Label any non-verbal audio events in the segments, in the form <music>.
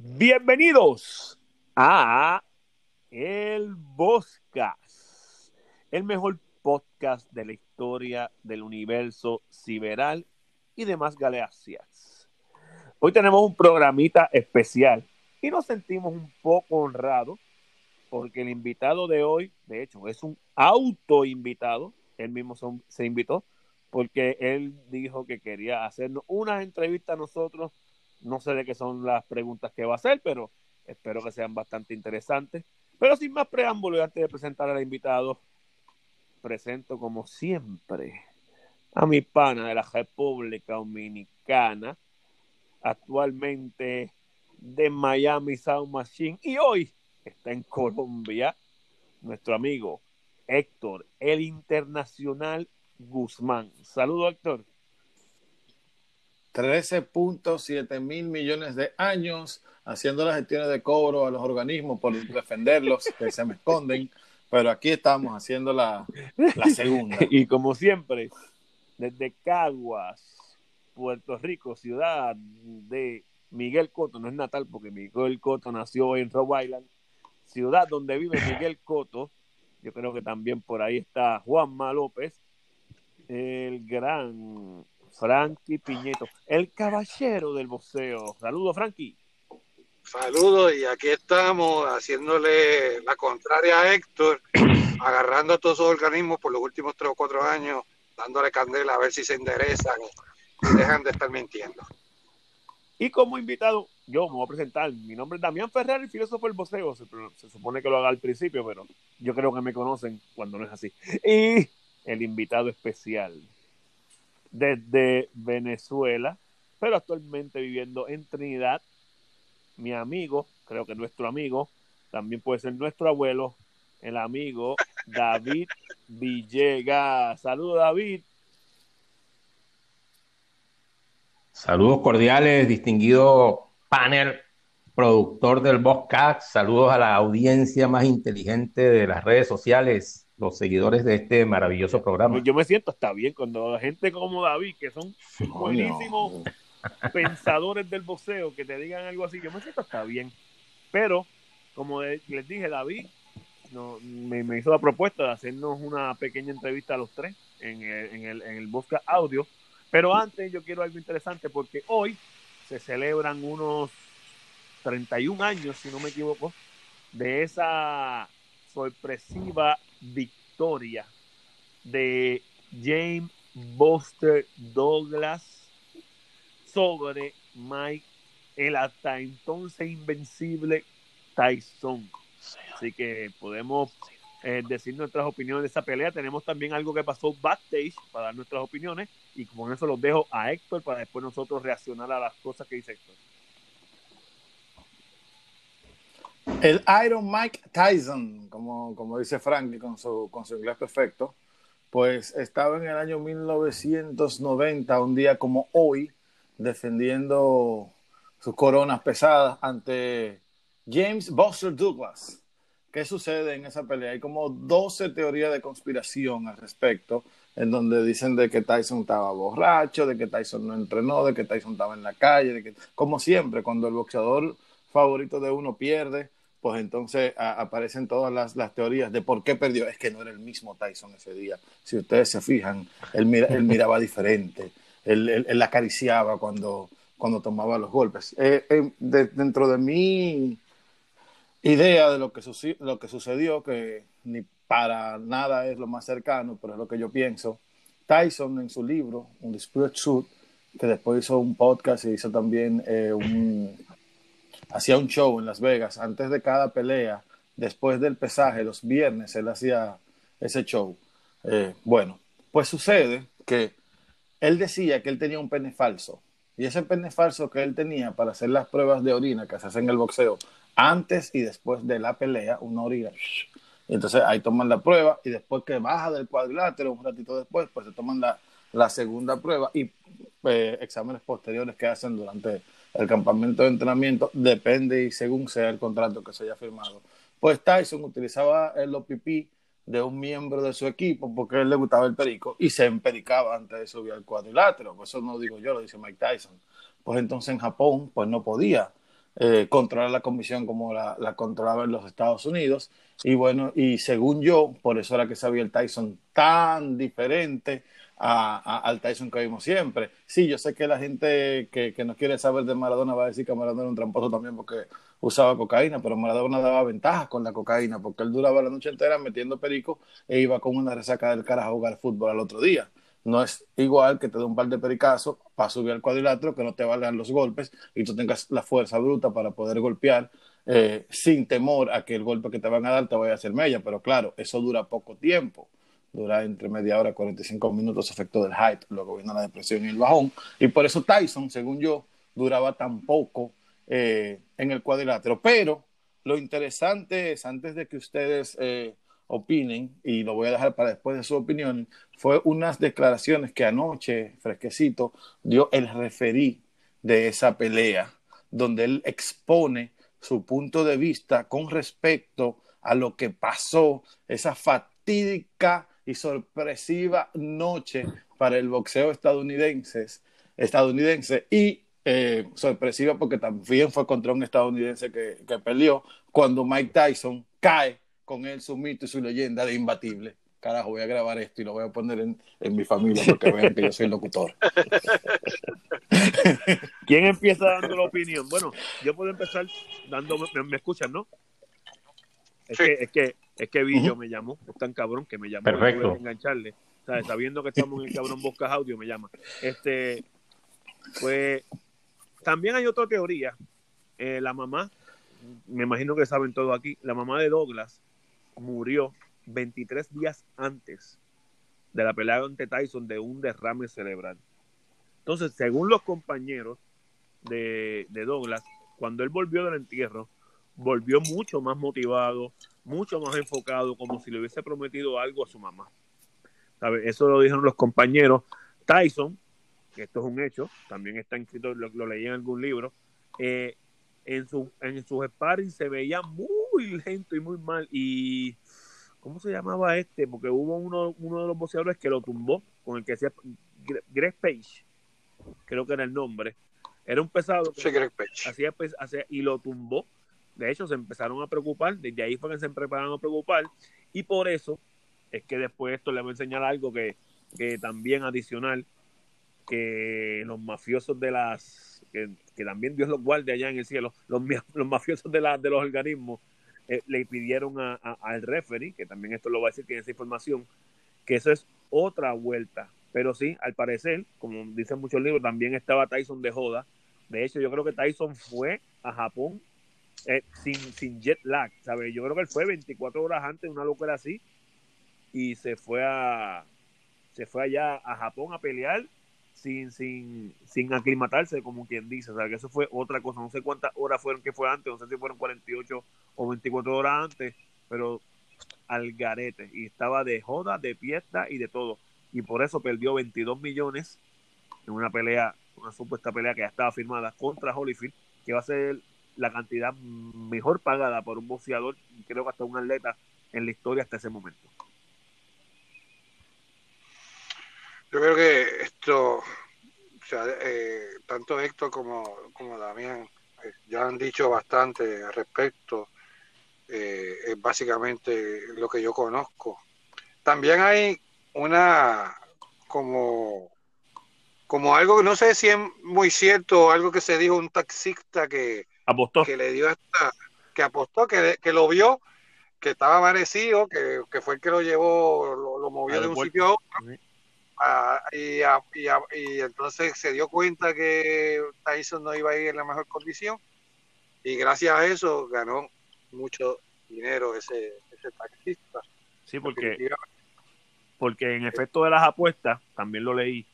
Bienvenidos a El Boscas, el mejor podcast de la historia del universo sideral y demás galaxias. Hoy tenemos un programita especial y nos sentimos un poco honrados porque el invitado de hoy, de hecho, es un auto invitado, él mismo se invitó, porque él dijo que quería hacernos una entrevista a nosotros no sé de qué son las preguntas que va a hacer, pero espero que sean bastante interesantes. Pero sin más preámbulo, y antes de presentar al invitado, presento como siempre a mi pana de la República Dominicana, actualmente de Miami Sound Machine, y hoy está en Colombia, nuestro amigo Héctor, el internacional Guzmán. Saludos, Héctor. 13.7 mil millones de años haciendo las gestiones de cobro a los organismos por defenderlos que se me esconden, pero aquí estamos haciendo la, la segunda. <laughs> Y como siempre, desde Caguas, Puerto Rico, ciudad de Miguel Coto, no es natal porque Miguel Coto nació en Rhode Island, ciudad donde vive Miguel Coto, yo creo que también por ahí está Juanma López, el gran Frankie Piñeto, el caballero del boxeo. Saludos, Frankie. Saludos, y aquí estamos haciéndole la contraria a Héctor, <clears throat> agarrando a todos esos organismos por los últimos tres o cuatro años, dándole candela a ver si se enderezan y dejan de estar mintiendo. Y como invitado, yo me voy a presentar. Mi nombre es Damián Ferrer, filósofo del boxeo. Se, se supone que lo haga al principio, pero yo creo que me conocen cuando no es así. Y el invitado especial, desde Venezuela, pero actualmente viviendo en Trinidad. Mi amigo, creo que nuestro amigo, también puede ser nuestro abuelo, el amigo David Villegas. Saludos, David. Saludos cordiales, distinguido panel, productor del podcast. Saludos a la audiencia más inteligente de las redes sociales los seguidores de este maravilloso programa. Yo me siento hasta bien cuando gente como David, que son buenísimos pensadores del boxeo, que te digan algo así, yo me siento hasta bien. Pero, como les dije, David no, me, hizo la propuesta de hacernos una pequeña entrevista a los tres en el, en el, en el Bosca Audio. Pero antes yo quiero algo interesante porque hoy se celebran unos 31 años, si no me equivoco, de esa sorpresiva victoria de James Buster Douglas sobre Mike, el hasta entonces invencible Tyson. Así que podemos eh, decir nuestras opiniones de esa pelea. Tenemos también algo que pasó backstage para dar nuestras opiniones y con eso los dejo a Héctor para después nosotros reaccionar a las cosas que dice Héctor. El Iron Mike Tyson, como, como dice Frankie con su, con su inglés perfecto, pues estaba en el año 1990, un día como hoy, defendiendo sus coronas pesadas ante James Buster Douglas. ¿Qué sucede en esa pelea? Hay como 12 teorías de conspiración al respecto, en donde dicen de que Tyson estaba borracho, de que Tyson no entrenó, de que Tyson estaba en la calle, de que, como siempre, cuando el boxeador favorito de uno pierde, pues entonces aparecen todas las, teorías de por qué perdió. Es que no era el mismo Tyson ese día. Si ustedes se fijan, él, <laughs> miraba diferente, él, él, acariciaba cuando, cuando tomaba los golpes. Eh, eh, dentro de mi idea de lo que, lo que sucedió, que ni para nada es lo más cercano, pero es lo que yo pienso, Tyson en su libro, Un Spirit Suit, que después hizo un podcast y hizo también eh, un hacía un show en Las Vegas antes de cada pelea, después del pesaje, los viernes, él hacía ese show. Eh, bueno, pues sucede que él decía que él tenía un pene falso. Y ese pene falso que él tenía para hacer las pruebas de orina que se hacen en el boxeo, antes y después de la pelea, una orina. Y entonces ahí toman la prueba y después que baja del cuadrilátero, un ratito después, pues se toman la, segunda prueba y eh, exámenes posteriores que hacen durante el campamento de entrenamiento, depende y según sea el contrato que se haya firmado. Pues Tyson utilizaba el OPP de un miembro de su equipo porque él le gustaba el perico y se empericaba antes de subir al cuadrilátero. Pues eso no digo yo, lo dice Mike Tyson. Pues entonces en Japón, pues no podía eh, controlar la comisión como la, la, controlaba en los Estados Unidos. Y bueno, y según yo, por eso era que sabía el Tyson tan diferente a, al Tyson que vimos siempre. Sí, yo sé que la gente que, que no quiere saber de Maradona va a decir que Maradona era un tramposo también porque usaba cocaína, pero Maradona daba ventajas con la cocaína porque él duraba la noche entera metiendo perico e iba con una resaca del cara a jugar fútbol al otro día. No es igual que te dé un par de pericazos para subir al cuadrilátero, que no te valgan los golpes y tú tengas la fuerza bruta para poder golpear eh, sin temor a que el golpe que te van a dar te vaya a hacer mella. Pero claro, eso dura poco tiempo dura entre media hora, 45 minutos efecto del hype, luego viene la depresión y el bajón, y por eso Tyson, según yo, duraba tan poco eh, en el cuadrilátero. Pero lo interesante es, antes de que ustedes eh, opinen, y lo voy a dejar para después de su opinión, fue unas declaraciones que anoche, fresquecito, dio el referí de esa pelea, donde él expone su punto de vista con respecto a lo que pasó, esa fatídica y sorpresiva noche para el boxeo estadounidense, estadounidense y eh, sorpresiva porque también fue contra un estadounidense que, que, peleó cuando Mike Tyson cae con él su mito y su leyenda de imbatible. Carajo, voy a grabar esto y lo voy a poner en, en mi familia porque vean que yo soy locutor. <laughs> ¿Quién empieza dando la opinión? Bueno, yo puedo empezar dando, me, me escuchan, ¿no? Es, sí. que, es que es que Villo uh -huh. me llamó, es tan cabrón que me llamó. Perfecto. engancharle. ¿sabes? Sabiendo que estamos en el cabrón Boscas Audio, me llama. Este, pues, también hay otra teoría. Eh, la mamá, me imagino que saben todo aquí, la mamá de Douglas murió 23 días antes de la pelea ante Tyson de un derrame cerebral. Entonces, según los compañeros de, de Douglas, cuando él volvió del entierro, volvió mucho más motivado, mucho más enfocado, como si le hubiese prometido algo a su mamá. ¿Sabe? Eso lo dijeron los compañeros. Tyson, que esto es un hecho, también está escrito, lo, lo leí en algún libro, eh, en, su, en sus sparring se veía muy lento y muy mal. Y, ¿cómo se llamaba este? Porque hubo uno, uno de los boxeadores que lo tumbó, con el que decía Greg Page, creo que era el nombre. Era un pesado. Sí, Greg Page. Hacía, hacía, y lo tumbó de hecho, se empezaron a preocupar, desde ahí fue que se empezaron a preocupar, y por eso es que después esto le voy a enseñar algo que, que también adicional, que los mafiosos de las, que, también Dios los guarde allá en el cielo, <laughs> los, mafiosos de, la, de los organismos eh, le pidieron a, al referee, que también esto lo va a decir, tiene esa información, que eso es otra vuelta. Pero sí, al parecer, como dicen muchos libros, también estaba Tyson de joda. De hecho, yo creo que Tyson fue a Japón eh, sin, sin jet lag, ¿sabes? Yo creo que él fue 24 horas antes, una locura así, y se fue a se fue allá a Japón a pelear sin, sin, sin aclimatarse, como quien dice, ¿sabes? Que eso fue otra cosa, no sé cuántas horas fueron que fue antes, no sé si fueron 48 o 24 horas antes, pero al garete, y estaba de joda, de fiesta y de todo, y por eso perdió 22 millones en una pelea, una supuesta pelea que ya estaba firmada contra Holyfield, que va a ser la cantidad mejor pagada por un boxeador creo que hasta un atleta en la historia hasta ese momento. Yo creo que esto, o sea, eh, tanto Héctor como, como Damián eh, ya han dicho bastante al respecto. Eh, es básicamente lo que yo conozco. También hay una como como algo que no sé si es muy cierto, algo que se dijo un taxista que, apostó. que le dio esta, que apostó, que, que lo vio, que estaba amanecido, que, que fue el que lo llevó, lo, lo movió de un sitio a otro. Sí. Y, a, y, a, y, entonces se dio cuenta que Tyson no iba a ir en la mejor condición y gracias a eso ganó mucho dinero ese, ese taxista. Sí, porque, porque en efecto de las apuestas, también lo leí,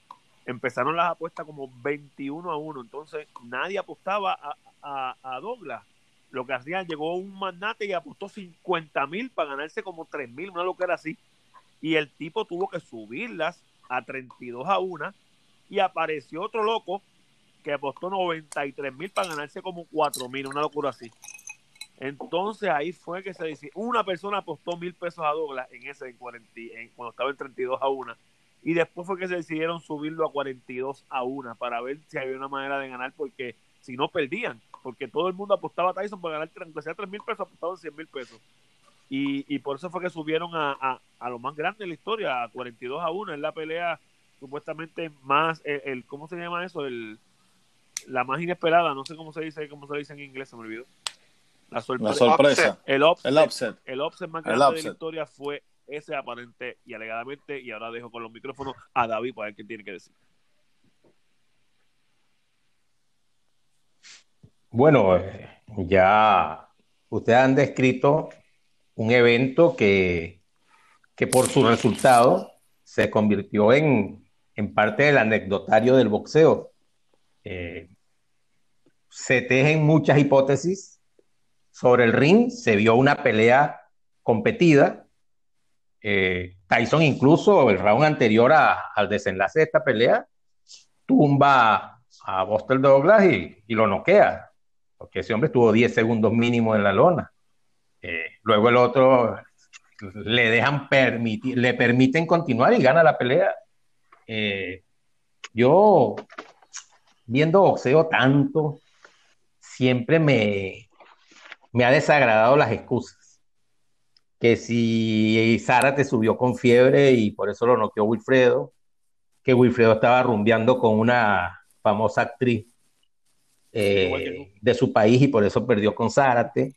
empezaron las apuestas como 21 a 1, entonces nadie apostaba a, a, a Douglas. Lo que hacían, llegó un magnate y apostó 50 mil para ganarse como 3 mil, una locura así. Y el tipo tuvo que subirlas a 32 a 1 y apareció otro loco que apostó 93 mil para ganarse como 4 mil, una locura así. Entonces ahí fue que se dice, una persona apostó mil pesos a Douglas en ese en 40, en, cuando estaba en 32 a 1 y después fue que se decidieron subirlo a 42 a 1 para ver si había una manera de ganar porque si no perdían, porque todo el mundo apostaba a Tyson para ganar, aunque sea 3 mil pesos, apostaban 100 mil pesos. Y, y, por eso fue que subieron a, a, lo más grande de la historia, a 42 a 1, en la pelea supuestamente más, el, ¿cómo se llama eso? El, la más inesperada, no sé cómo se dice, cómo se dice en inglés, se me olvidó. La, sorpresa. El upset. El upset. más grande de la historia fue ese aparente y alegadamente, y ahora dejo con los micrófonos a David para ver qué tiene que decir. Bueno, ya ustedes han descrito un evento que, que por su resultado se convirtió en, en parte del anecdotario del boxeo. Eh, se tejen muchas hipótesis sobre el ring, se vio una pelea competida. Eh, Tyson incluso el round anterior al desenlace de esta pelea tumba a Buster Douglas y, y lo noquea porque ese hombre estuvo 10 segundos mínimo en la lona. Eh, luego el otro le dejan permitir, le permiten continuar y gana la pelea. Eh, yo, viendo boxeo tanto, siempre me, me ha desagradado las excusas. Que si Sara te subió con fiebre y por eso lo noqueó Wilfredo, que Wilfredo estaba rumbeando con una famosa actriz eh, de su país y por eso perdió con Zárate,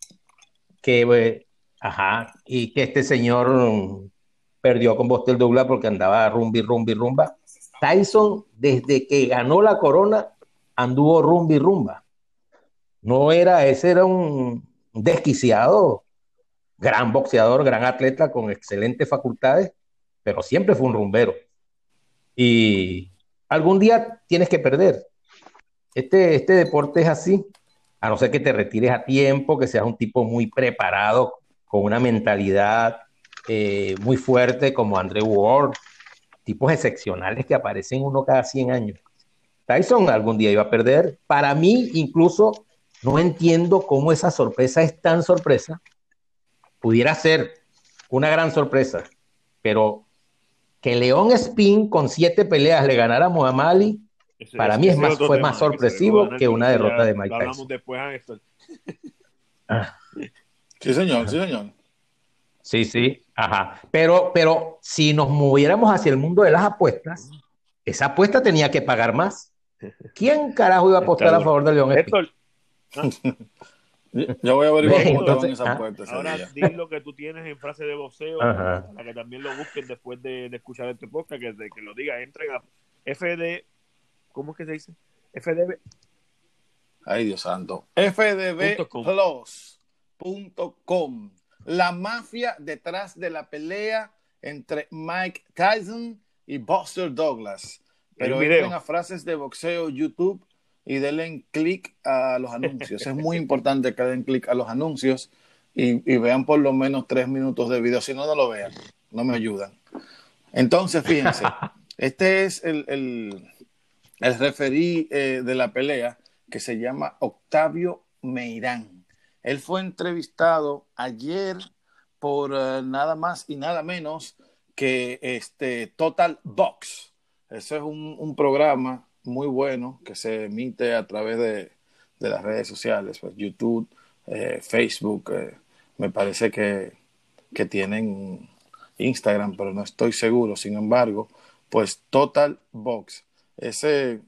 que, eh, ajá, y que este señor perdió con Bostel Douglas porque andaba rumbi, rumbi, rumba. Tyson, desde que ganó la corona, anduvo rumbi, rumba. No era, ese era un desquiciado, gran boxeador, gran atleta con excelentes facultades, pero siempre fue un rumbero. Y algún día tienes que perder. Este, este deporte es así, a no ser que te retires a tiempo, que seas un tipo muy preparado, con una mentalidad eh, muy fuerte como Andrew Ward, tipos excepcionales que aparecen uno cada 100 años. Tyson algún día iba a perder. Para mí, incluso, no entiendo cómo esa sorpresa es tan sorpresa. Pudiera ser una gran sorpresa, pero que León Spin con siete peleas le ganara a Muhammad Ali, para mí es más, fue más sorpresivo que, una derrota de Mike Tyson. después ah. <laughs> Sí, señor, sí, señor. Sí, sí, ajá. Pero, pero si nos moviéramos hacia el mundo de las apuestas, esa apuesta tenía que pagar más. ¿Quién carajo iba a apostar a favor de León Héctor, <laughs> Yo voy a averiguar cómo estaban esas apuestas. Ahora di lo que tú tienes en frase de voceo para que también lo busquen después de, escuchar este podcast, que, que lo diga. Entren a FD ¿Cómo es que se dice? FDB. Ay, Dios santo. FDBplus.com. La mafia detrás de la pelea entre Mike Tyson y Buster Douglas. Pero entren a frases de boxeo YouTube y denle clic a los anuncios. es muy importante que den clic a los anuncios y, vean por lo menos tres minutos de video. Si no, no lo vean. No me ayudan. Entonces, fíjense. <laughs> Este es el el referí eh, de la pelea, que se llama Octavio Meirán. Él fue entrevistado ayer por eh, nada más y nada menos que este Total Box. Ese es un, programa muy bueno que se emite a través de, las redes sociales, pues, YouTube, eh, Facebook, me parece que, que tienen Instagram, pero no estoy seguro. Sin embargo, pues Total Box ese,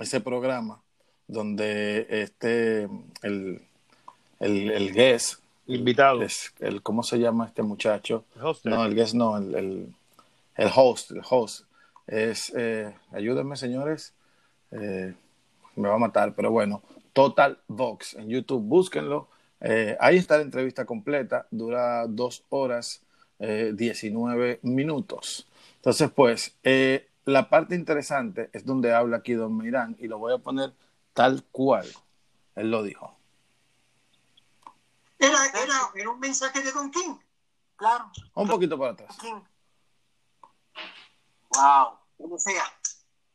ese programa donde este, el, el, el guest, invitado, el, ¿cómo se llama este muchacho? no, el guest no, el, el, el, host, el host es, eh, ayúdenme señores, eh, me va a matar, pero bueno, Total Box en YouTube, búsquenlo. Eh, ahí está la entrevista completa, dura dos horas, eh, 19 minutos. Entonces, pues, eh, la parte interesante es donde habla aquí Don Mirán y lo voy a poner tal cual él lo dijo. Era, era, un mensaje de Don King, claro. Un poquito para atrás. Wow, como sea.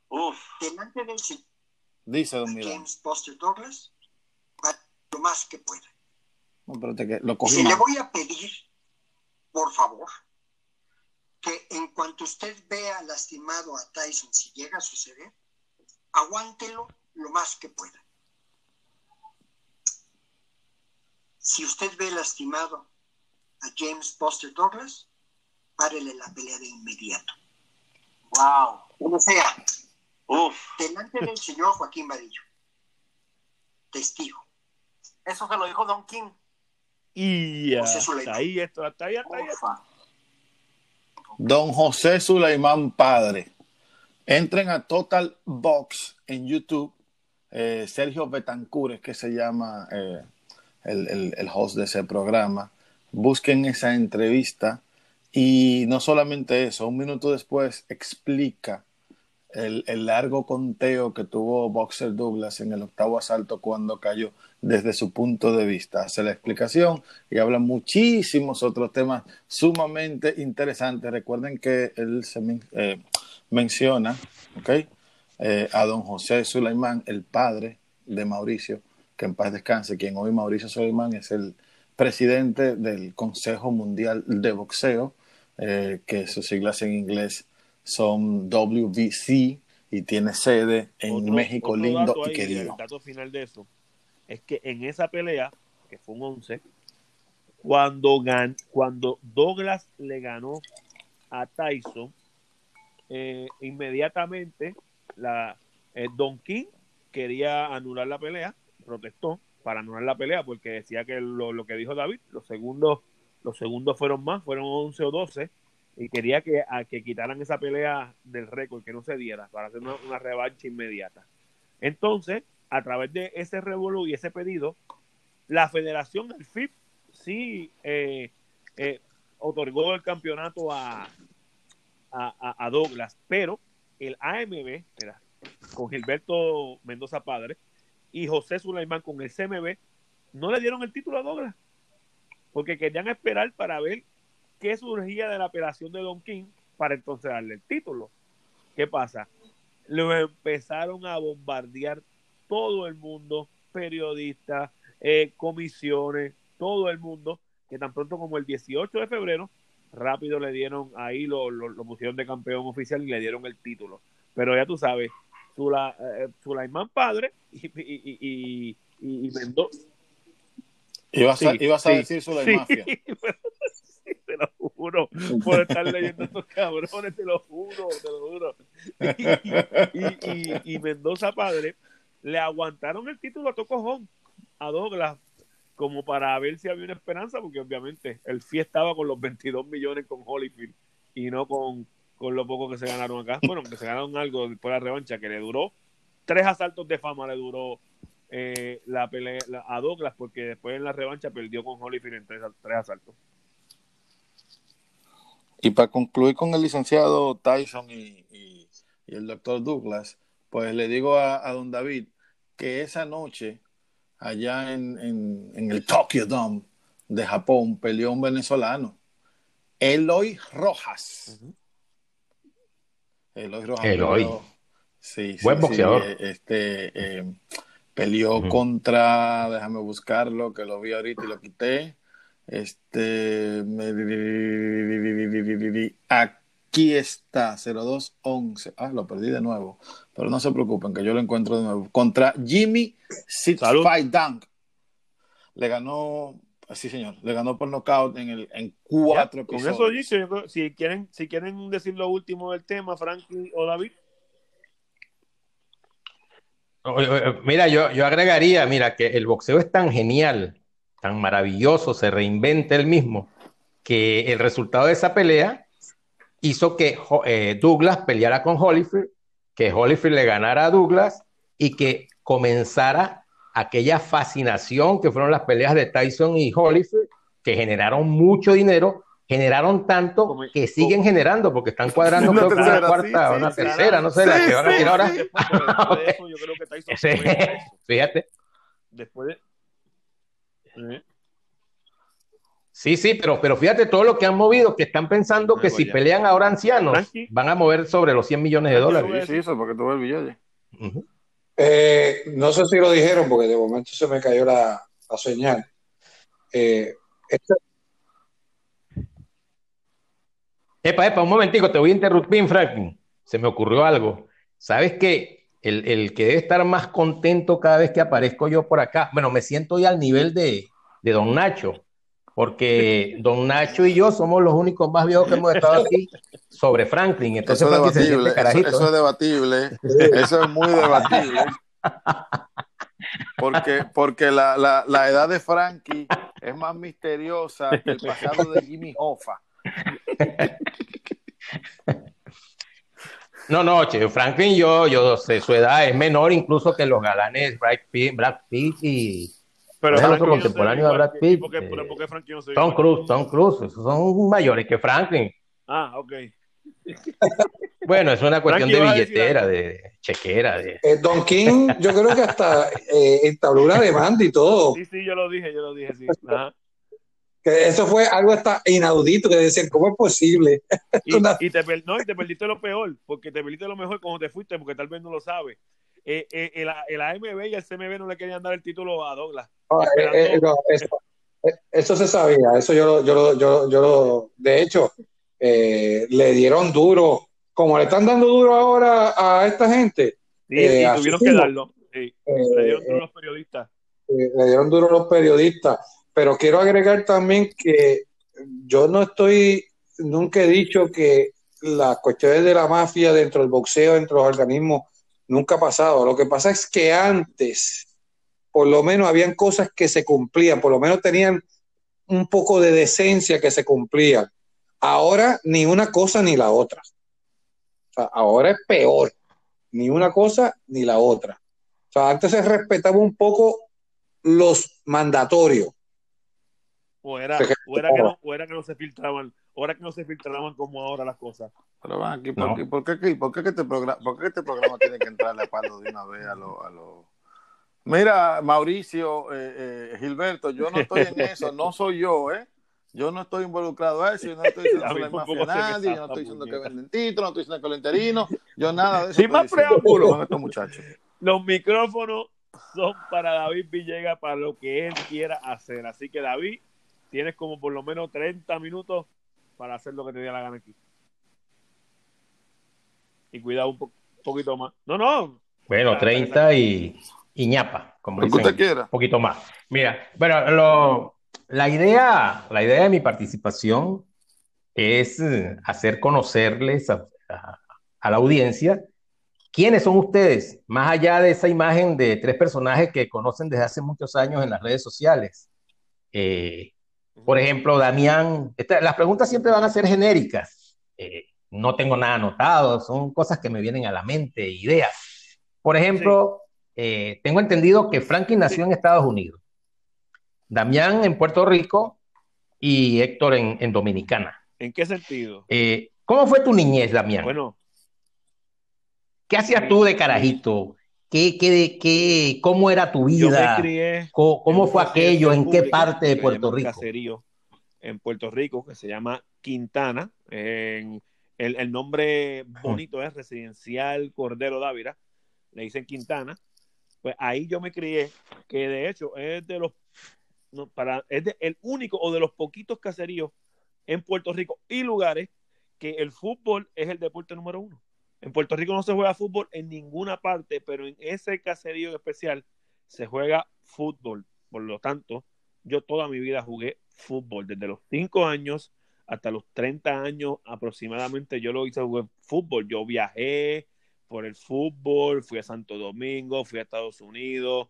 Uf. Delante del Dice Don Mirán. James Buster Douglas va lo más que pueda. No, pero te, lo cogí Si le voy a pedir, por favor, que en cuanto usted vea lastimado a Tyson, si llega a suceder, aguántelo lo más que pueda. Si usted ve lastimado a James Buster Douglas, párele la pelea de inmediato. ¡Wow! Como sea. Delante del señor Joaquín Barillo. Testigo. Eso se lo dijo Don King. Y hasta pues ahí, ahí. Don José Sulaimán Padre. Entren a Total Box en YouTube. Eh, Sergio Betancur es que se llama eh, el, el- el host de ese programa. Busquen esa entrevista y no solamente eso, un minuto después explica el, el largo conteo que tuvo Boxer Douglas en el octavo asalto cuando cayó desde su punto de vista. Hace la explicación y habla muchísimos otros temas sumamente interesantes. Recuerden que él se men- eh, menciona ¿ok? Eh, a don José Sulaimán, el padre de Mauricio, que en paz descanse, quien hoy Mauricio Sulaimán es el presidente del Consejo Mundial de Boxeo, eh, que sus siglas en inglés son WBC y tiene sede en Otro- México otro lindo y querido. El dato final de eso es que en esa pelea, que fue un 11, cuando, gan- cuando Douglas le ganó a Tyson, eh, inmediatamente la, eh, Don King quería anular la pelea, protestó para anular la pelea porque decía que lo, lo que dijo David, los segundos, los segundos fueron más, fueron 11 o 12 y quería que, a, que quitaran esa pelea del récord, que no se diera, para hacer una, una revancha inmediata. Entonces, a través de ese revolú y ese pedido, la federación, el FIP, sí eh, eh, otorgó el campeonato a, a, a- Douglas, pero el AMB, con Gilberto Mendoza Padre y José Sulaimán con el CMB, no le dieron el título a Douglas, porque querían esperar para ver qué surgía de la apelación de Don King para entonces darle el título. ¿Qué pasa? Lo empezaron a bombardear todo el mundo, periodistas, eh, comisiones, todo el mundo, que tan pronto como el 18 de febrero, rápido le dieron, ahí lo, lo, lo pusieron de campeón oficial y le dieron el título. Pero ya tú sabes, Sula, eh, Sulaimán padre y, y, y, y, y Mendoza. Ibas a, Sí, ibas a sí, decir Sulaimán <laughs> sí, te lo juro, por estar leyendo estos cabrones, te lo juro, te lo juro. Y, y- y- y Mendoza padre le aguantaron el título a Tocojón, a Douglas, como para ver si había una esperanza, porque obviamente el FI estaba con los 22 millones con Holyfield y no con, con lo poco que se ganaron acá. <laughs> Bueno, que se ganaron algo después de la revancha, que le duró tres asaltos de fama, le duró eh, la pelea la- a Douglas, porque después en la revancha perdió con Holyfield en tres, tres asaltos. Y para concluir con el licenciado Tyson y, y- y el doctor Douglas, pues le digo a, a don David que esa noche, allá en, en- en el Tokyo Dome de Japón, peleó un venezolano, Eloy Rojas. Eloy Rojas. Eloy. peleó- sí, sí, Buen sí, boxeador. eh, este, eh, peleó contra, déjame buscarlo, que lo vi ahorita y lo quité. Este, me- aquí está, 0211. Ah, lo perdí de nuevo. Pero no se preocupen, que yo lo encuentro de nuevo. Contra Jimmy Salud. Sixfight Dunk. Le ganó, sí señor, le ganó por nocaut en, el, en cuatro Ya, con eso creo- si quieren, si quieren decir lo último del tema, Frankie o David. Mira, yo, yo agregaría, mira, que el boxeo es tan genial, tan maravilloso, se reinventa el mismo, que el resultado de esa pelea hizo que eh, Douglas peleara con Holyfield, que Holyfield le ganara a Douglas y que comenzara aquella fascinación que fueron las peleas de Tyson y Holyfield, que generaron mucho dinero, generaron tanto Como- que siguen generando, porque están cuadrando Una creo que una tercera, cuarta, sí, una sí, tercera, no sé, la que van a tirar ahora. sí. Después, <laughs> pero después de eso, yo creo que Tyson <laughs> fíjate. Después de. Sí, sí, pero, pero fíjate todo lo que han movido, que están pensando que si ya. pelean ahora ancianos, van a mover sobre los 100 millones de dólares. Sí, sí, eso, porque tuve el billete. Ujú. Eh, no sé si lo dijeron porque de momento se me cayó la, la señal. Eh, este- Epa, epa, un momentico, te voy a interrumpir, Franklin. Se me ocurrió algo. ¿Sabes qué? El, el que debe estar más contento cada vez que aparezco yo por acá, bueno, me siento ya al nivel de, de Don Nacho, porque Don Nacho y yo somos los únicos más viejos que hemos estado aquí sobre Franklin. Entonces Eso es debatible, eso, es debatible, eso es muy debatible. Porque, porque la, la, la edad de Frankie es más misteriosa que el pasado de Jimmy Hoffa. No, no, che, Franklin, yo, yo sé, su edad es menor incluso que los galanes Brad Pitt, Brad Pitt y Pero contemporáneo de Brad Pitt, ¿por qué- eh, pero ¿por qué Frankie no se Tom? Cruise, Tom Cruise, esos son mayores que Franklin. Ah, ok. Bueno, es una cuestión Frankie, de ¿vas a decir billetera, de chequera, de... Eh, Don King, yo creo que hasta <laughs> eh, entabló una demanda y todo. Sí, sí, yo lo dije, yo lo dije, sí. Ajá. Que eso fue algo hasta inaudito que decían, ¿cómo es posible? Y, <laughs> Una- y te, no, y te perdiste lo peor, porque te perdiste lo mejor cuando te fuiste, porque tal vez no lo sabes. Eh, eh, el, el AMB y el CMB no le querían dar el título a Douglas. Ah, eh, no, eso, eso se sabía, eso yo, lo- yo, lo- yo, yo lo, de hecho, eh, le dieron duro, como le están dando duro ahora a esta gente, Sí, a tuvieron que darlo. Sí, le dieron todos los periodistas. le dieron duro los periodistas, pero quiero agregar también que yo no estoy, nunca he dicho que las cuestiones de la mafia dentro del boxeo, dentro de los organismos, nunca ha pasado. Lo que pasa es que antes, por lo menos, habían cosas que se cumplían, por lo menos tenían un poco de decencia que se cumplían. Ahora, ni una cosa ni la otra. O sea, ahora es peor. Ni una cosa ni la otra. O sea, antes se respetaba un poco los mandatorios. O era, o, era que no, o era que no se filtraban, o era que no se filtraban como ahora las cosas. Pero van aquí, ¿por, No. qué, por, qué, por qué este programa, por qué este programa tiene que entrarle a palo de una vez a los... A lo... Mira, Mauricio, eh, eh, Gilberto, yo no estoy en eso, no soy yo, ¿eh? Yo no estoy involucrado a eso, yo no estoy <laughs> diciendo que soy mafia nadie, yo no estoy diciendo que venden títulos, no estoy diciendo que lo interino, yo nada de eso. Sin más preámbulos. Con estos muchachos. Los micrófonos son para David Villegas para lo que él quiera hacer. Así que David, tienes como por lo menos 30 minutos para hacer lo que te dé la gana aquí. Y cuidado un po- poquito más. No, no. Bueno, 30 y, y ñapa, como Lo que dicen. usted quiera. Un poquito más. Mira, bueno, lo- la idea, la idea de mi participación es eh, hacer conocerles a, a- a la audiencia quiénes son ustedes, más allá de esa imagen de tres personajes que conocen desde hace muchos años en las redes sociales. Eh, por ejemplo, Damián, esta- las preguntas siempre van a ser genéricas. Eh, no tengo nada anotado, son cosas que me vienen a la mente, ideas. Por ejemplo, eh, tengo entendido que Franklin nació en Estados Unidos, Damián en Puerto Rico y Héctor en, en Dominicana. ¿En qué sentido? Eh, ¿cómo fue tu niñez, Damián? Bueno, ¿Qué hacías tú de carajito? ¿Qué, qué, qué, ¿Cómo era tu yo me vida? crié. ¿Cómo, fue aquello? ¿En qué parte de Puerto Rico? Caserío en Puerto Rico que se llama Quintana. En- el, el nombre bonito es Residencial Cordero Dávila. Le dicen Quintana. Pues ahí yo me crié, que de hecho es de los no, para, es de- el único o de los poquitos caseríos en Puerto Rico y lugares que el fútbol es el deporte número uno. En Puerto Rico no se juega fútbol en ninguna parte, pero en ese caserío especial se juega fútbol. Por lo tanto, yo toda mi vida jugué fútbol, desde los 5 años hasta los 30 años aproximadamente. Yo lo hice jugar fútbol. Yo viajé por el fútbol, fui a Santo Domingo, fui a Estados Unidos,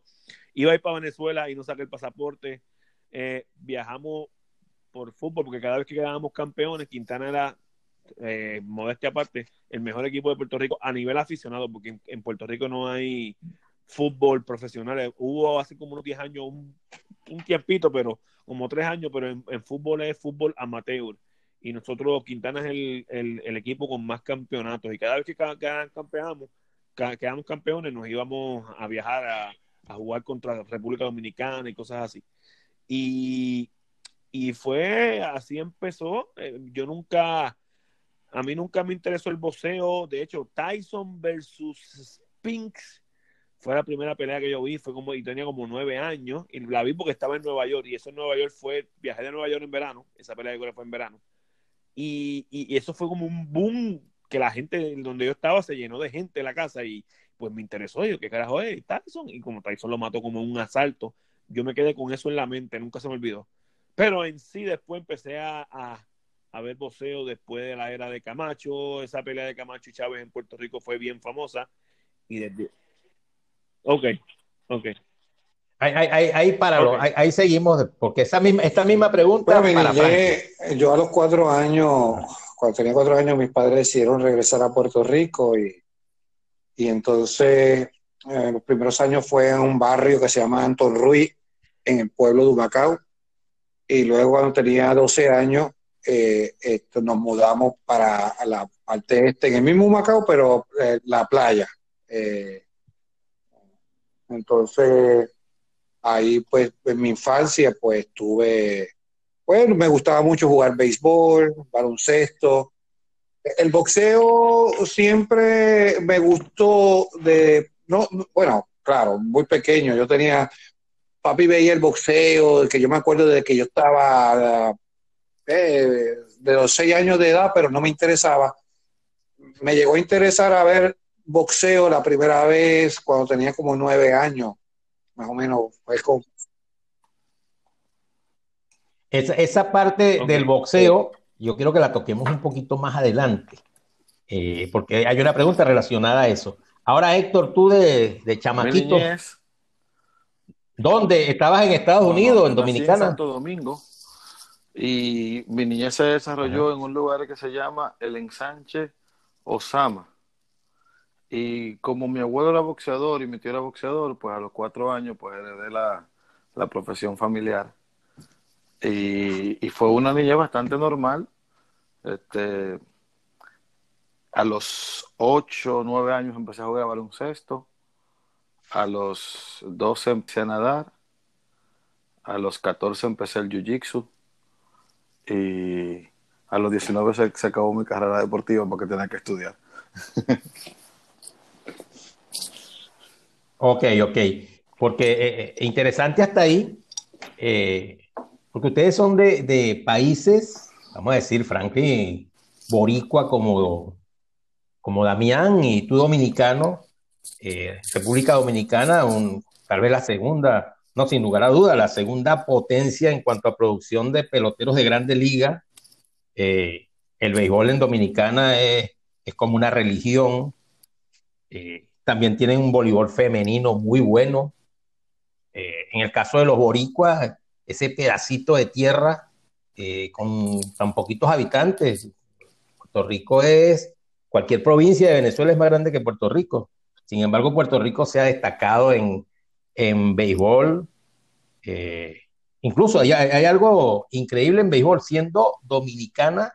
iba a ir para Venezuela y no saqué el pasaporte. Eh, viajamos por fútbol porque cada vez que quedábamos campeones, Quintana era, eh, modestia aparte, el mejor equipo de Puerto Rico a nivel aficionado, porque en, Puerto Rico no hay fútbol profesional. Hubo hace como unos 10 años un, un tiempito, pero como 3 años, pero en, fútbol es fútbol amateur. Y nosotros, Quintana es el, el, equipo con más campeonatos. Y cada vez que ca- ca- campeamos, ca- quedamos campeones, nos íbamos a viajar a, a jugar contra República Dominicana y cosas así. Y, y fue así empezó. Eh, yo nunca, a mí nunca me interesó el boxeo. De hecho, Tyson versus Spinks fue la primera pelea que yo vi. Fue como, y tenía como nueve años. Y la vi porque estaba en Nueva York. Y eso en Nueva York fue, viajé de Nueva York en verano. Esa pelea que fue en verano. Y, y, eso fue como un boom que la gente donde yo estaba se llenó de gente en la casa y pues me interesó yo, ¿qué carajo es Tyson? Y como Tyson lo mató como un asalto, yo me quedé con eso en la mente, nunca se me olvidó. Pero en sí después empecé a, a ver boxeo después de la era de Camacho, esa pelea de Camacho y Chávez en Puerto Rico fue bien famosa. Y desde... Ok, ok. Ahí, ahí, ahí, páralo, ahí, ahí seguimos, porque esa misma, esta misma pregunta. Bueno, para niñez, yo a los cuatro años, cuando tenía cuatro años, mis padres decidieron regresar a Puerto Rico y, y entonces eh, los primeros años fue en un barrio que se llama Anton Ruiz, en el pueblo de Humacao. Y luego cuando tenía 12 años, eh, esto, nos mudamos para la parte este, en el mismo Humacao, pero eh, la playa. Eh, entonces, ahí pues en mi infancia pues tuve, bueno, me gustaba mucho jugar béisbol, baloncesto. El boxeo siempre me gustó de, no, bueno, claro, muy pequeño, yo tenía, papi veía el boxeo, que yo me acuerdo de que yo estaba eh, de los seis años de edad, pero no me interesaba. Me llegó a interesar a ver boxeo la primera vez cuando tenía como nueve años más o menos fue como... Esa, esa parte okay. del boxeo, yo quiero que la toquemos un poquito más adelante, eh, porque hay una pregunta relacionada a eso. Ahora, Héctor, tú de, de chamaquito, ¿dónde? ¿Estabas en Estados Unidos, no, en Dominicana? Santo Domingo. Y mi niñez se desarrolló en un lugar que se llama El Ensanche Osama. Y como mi abuelo era boxeador y mi tío era boxeador, pues a los cuatro años pues heredé la, la profesión familiar. Y, y fue una niña bastante normal. Este, a los ocho o nueve años empecé a jugar baloncesto. A los 12 empecé a nadar. A los 14 empecé el jiu-jitsu. Y a los 19 se, acabó mi carrera deportiva porque tenía que estudiar. <laughs> Ok, ok. Porque eh, eh, interesante hasta ahí, eh, porque ustedes son de, de, países, vamos a decir, Franklin, boricua como, como Damián y tú dominicano, eh, República Dominicana, tal vez la segunda, no sin lugar a duda, la segunda potencia en cuanto a producción de peloteros de grande liga. Eh, el béisbol en Dominicana es, es como una religión. Eh, también tienen un voleibol femenino muy bueno. Eh, en el caso de los boricuas, ese pedacito de tierra eh, con tan poquitos habitantes. Puerto Rico es, cualquier provincia de Venezuela es más grande que Puerto Rico. Sin embargo, Puerto Rico se ha destacado en, en béisbol. Eh, incluso hay, hay algo increíble en béisbol, siendo dominicana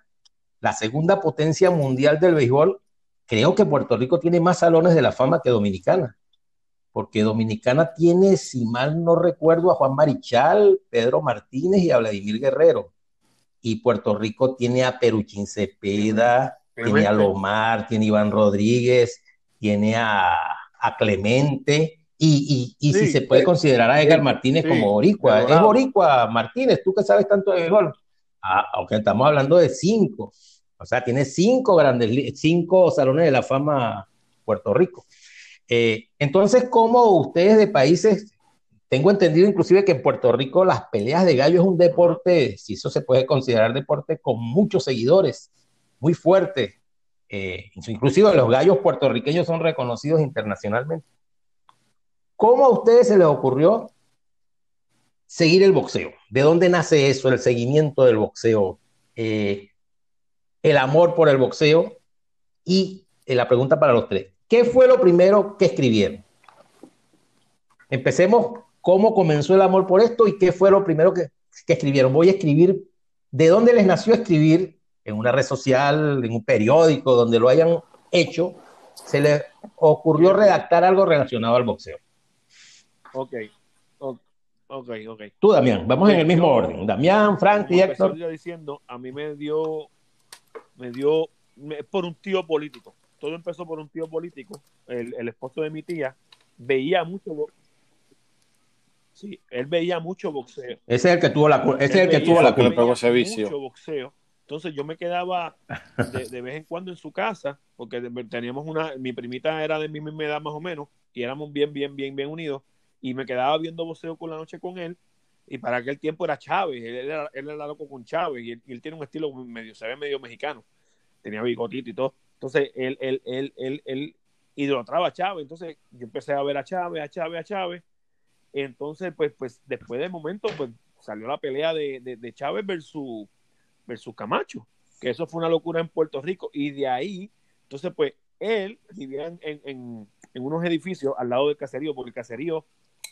la segunda potencia mundial del béisbol, creo que Puerto Rico tiene más salones de la fama que Dominicana, porque Dominicana tiene, si mal no recuerdo, a Juan Marichal, Pedro Martínez y a Vladimir Guerrero. Y Puerto Rico tiene a Peruchín Cepeda, tiene a Lomar, tiene a Iván Rodríguez, tiene a, a Clemente. Y, y, y sí, si se puede considerar a Edgar Martínez sí, como boricua. Es boricua, Martínez, tú que sabes tanto de béisbol. Ah, aunque estamos hablando de cinco. O sea, tiene cinco grandes, cinco salones de la fama Puerto Rico. Eh, entonces, ¿cómo ustedes de países, tengo entendido inclusive que en Puerto Rico las peleas de gallo es un deporte, si eso se puede considerar deporte, con muchos seguidores, muy fuerte. Eh, inclusive los gallos puertorriqueños son reconocidos internacionalmente. ¿Cómo a ustedes se les ocurrió seguir el boxeo? ¿De dónde nace eso, el seguimiento del boxeo? Eh, el amor por el boxeo y eh, la pregunta para los tres. ¿Qué fue lo primero que escribieron? Empecemos, ¿cómo comenzó el amor por esto y qué fue lo primero que, que escribieron? Voy a escribir, ¿de dónde les nació escribir? En una red social, en un periódico, donde lo hayan hecho, se les ocurrió redactar algo relacionado al boxeo. Ok, ok, ok. Tú, Damián, vamos en el mismo orden. Damián, Frank y Héctor. diciendo, a mí me dio me dio me, por un tío político. Todo empezó por un tío político, el, el esposo de mi tía, veía mucho Sí, él veía mucho boxeo. Ese es el que tuvo la ese es el que tuvo la culpa de ese vicio. Mucho boxeo. Entonces yo me quedaba de, de, vez en cuando en su casa, porque teníamos una, mi primita era de mi misma edad más o menos, y éramos bien, bien, bien, bien unidos. Y me quedaba viendo boxeo con la noche con él. Y para aquel tiempo era Chávez, él era, él era loco con Chávez y él, tiene un estilo medio, se ve medio mexicano. Tenía bigotito y todo. Entonces él, él, él, él, él idolatraba a Chávez. Entonces yo empecé a ver a Chávez, a Chávez, a Chávez. Entonces, pues, pues después de momento, pues salió la pelea de, de, de Chávez versus, versus Camacho, que eso fue una locura en Puerto Rico. Y de ahí, entonces, pues él vivía en, en, en unos edificios al lado del caserío, porque el caserío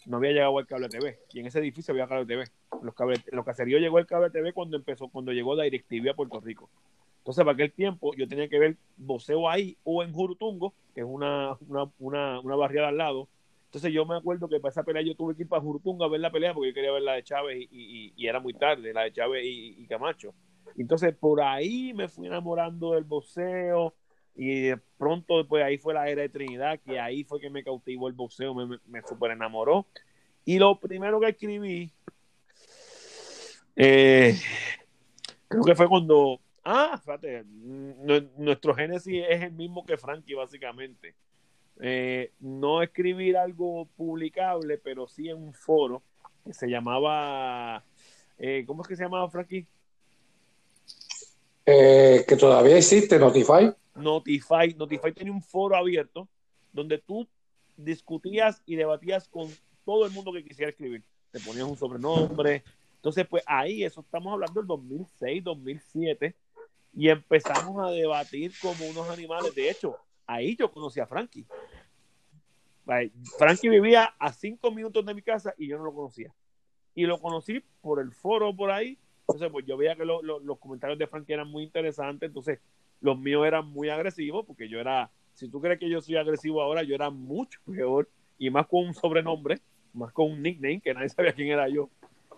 no había llegado al cable TV. Y en ese edificio había cable TV. Los, cable, los caseríos llegó el cable TV cuando empezó, cuando llegó la directiva a Puerto Rico. Entonces, para aquel tiempo, yo tenía que ver voceo ahí o en Jurutungo, que es una, una, una, una barriada al lado. Entonces, yo me acuerdo que para esa pelea yo tuve que ir para Jurutungo a ver la pelea porque yo quería ver la de Chávez y, y, y era muy tarde, la de Chávez y, y, Camacho. Entonces, por ahí me fui enamorando del boxeo y pronto después ahí fue la era de Trinidad, que ahí fue que me cautivó el boxeo, me, me, super enamoró. Y lo primero que escribí, eh, creo que fue cuando Ah, fíjate, nuestro génesis es el mismo que Frankie, básicamente. Eh, no escribir algo publicable, pero sí en un foro que se llamaba. Eh, ¿Cómo es que se llamaba, Frankie? Que todavía existe, Notify. Notify. Notify tenía un foro abierto donde tú discutías y debatías con todo el mundo que quisiera escribir. Te ponías un sobrenombre. Entonces, pues ahí, eso estamos hablando del 2006, 2007 y empezamos a debatir como unos animales. De hecho, ahí yo conocí a Frankie. Frankie vivía a cinco minutos de mi casa y yo no lo conocía. Y lo conocí por el foro por ahí. Entonces, pues yo veía que lo, lo, los comentarios de Frankie eran muy interesantes. Entonces, los míos eran muy agresivos porque yo era, si tú crees que yo soy agresivo ahora, yo era mucho peor y más con un sobrenombre, más con un nickname que nadie sabía quién era yo.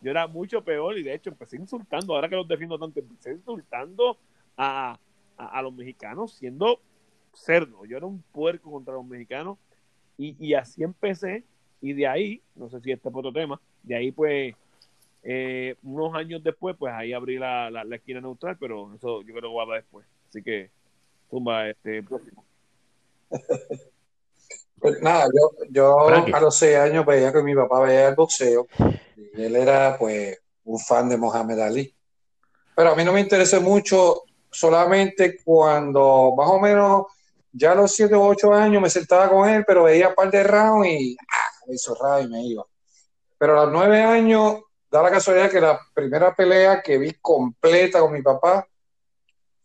Yo era mucho peor y de hecho empecé insultando, ahora que los defiendo tanto, empecé insultando a, a, los mexicanos siendo cerdo. Yo era un puerco contra los mexicanos y, y, así empecé. Y de ahí, no sé si este es otro tema, de ahí pues eh, unos años después, pues ahí abrí la, la, la, esquina neutral, pero eso yo creo que va después. Así que, tumba este próximo. <laughs> Pues nada, yo, yo a los seis años veía que mi papá veía el boxeo y él era pues un fan de Mohamed Ali. Pero a mí no me interesó mucho solamente cuando más o menos ya a los 7 o 8 años me sentaba con él, pero veía un par de rounds y ah, me hizo y me iba. Pero a los 9 años, da la casualidad que la primera pelea que vi completa con mi papá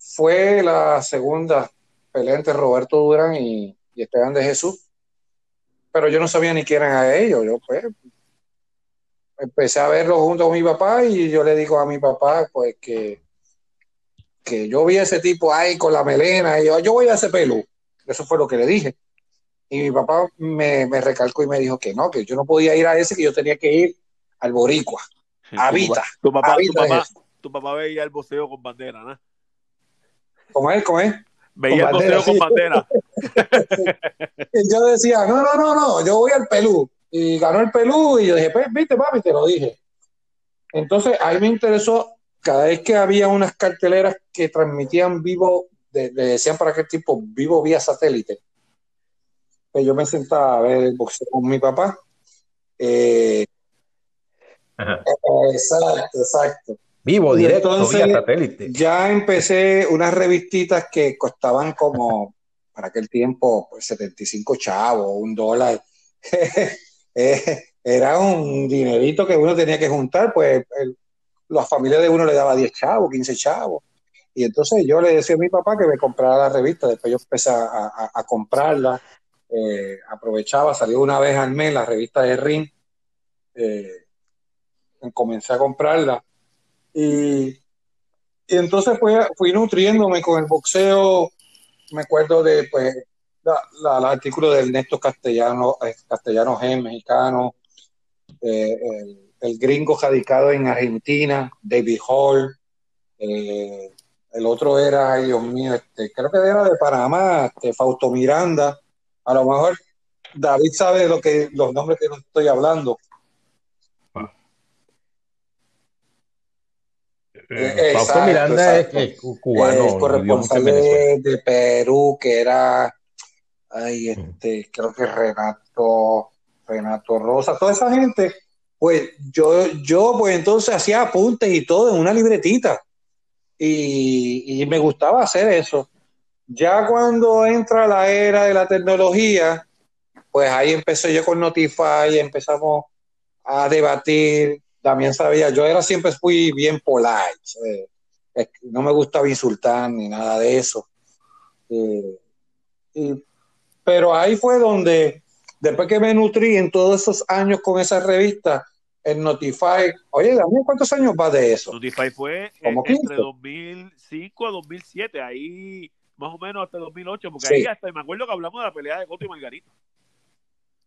fue la segunda pelea entre Roberto Durán y, y Esteban de Jesús. Pero yo no sabía ni quién eran ellos. Yo pues empecé a verlo junto con mi papá y yo le digo a mi papá pues que que yo vi a ese tipo ahí con la melena y yo, yo voy a ese pelo. Eso fue lo que le dije. Y mi papá me, me, recalcó y me dijo que no, que yo no podía ir a ese, que yo tenía que ir al Boricua, a Vita. Tu papá, tu papá, tu papá veía el boceo con bandera, ¿no? ¿Cómo es? ¿Cómo es? Veía con el boceo sí. con bandera. <laughs> y yo decía, no, no, no, no, yo voy al Pelú. Y ganó el Pelú y yo dije, pues, viste, papi, te lo dije. Entonces, ahí me interesó cada vez que había unas carteleras que transmitían vivo, le de, decían para qué tipo, vivo vía satélite, pues yo me sentaba a ver el boxeo con mi papá. Eh, exacto, exacto. Vivo, directo, entonces, vía satélite. Ya empecé unas revistitas que costaban como, <laughs> para aquel tiempo, pues 75 chavos, un dólar. <laughs> Eh, era un dinerito que uno tenía que juntar, pues el, la familia de uno le daba 10 chavos, 15 chavos. Y entonces yo le decía a mi papá que me comprara la revista, después yo empecé a, a, a comprarla, eh, aprovechaba, salió una vez al mes la revista de RIN, eh, comencé a comprarla. Y, entonces fui, nutriéndome con el boxeo, me acuerdo de pues, la, la, el artículo de Ernesto Castellano, eh, Castellano G, mexicano, eh, el, el gringo radicado en Argentina, David Hall, eh, el otro era, ay Dios mío, este, creo que era de Panamá, este, Fausto Miranda, a lo mejor David sabe lo que, los nombres que no estoy hablando. Eh, Fausto Miranda exacto. es, es cubano. El corresponsal de, de, Perú, que era, ay, este, creo que Renato, Renato Rosa, toda esa gente, pues yo, yo pues entonces hacía apuntes y todo en una libretita. Y, y me gustaba hacer eso. Ya cuando entra la era de la tecnología, pues ahí empecé yo con Notify, empezamos a debatir. También sabía, yo era siempre fui bien polite, eh, no me gustaba insultar ni nada de eso. Eh, y, pero ahí fue donde, después que me nutrí en todos esos años con esa revista, el Notify, oye, Daniel, ¿cuántos años va de eso? Notify fue Como eh, 15. entre 2005 a 2007, ahí más o menos hasta 2008, porque Sí. ahí hasta me acuerdo que hablamos de la pelea de Coto y Margarito.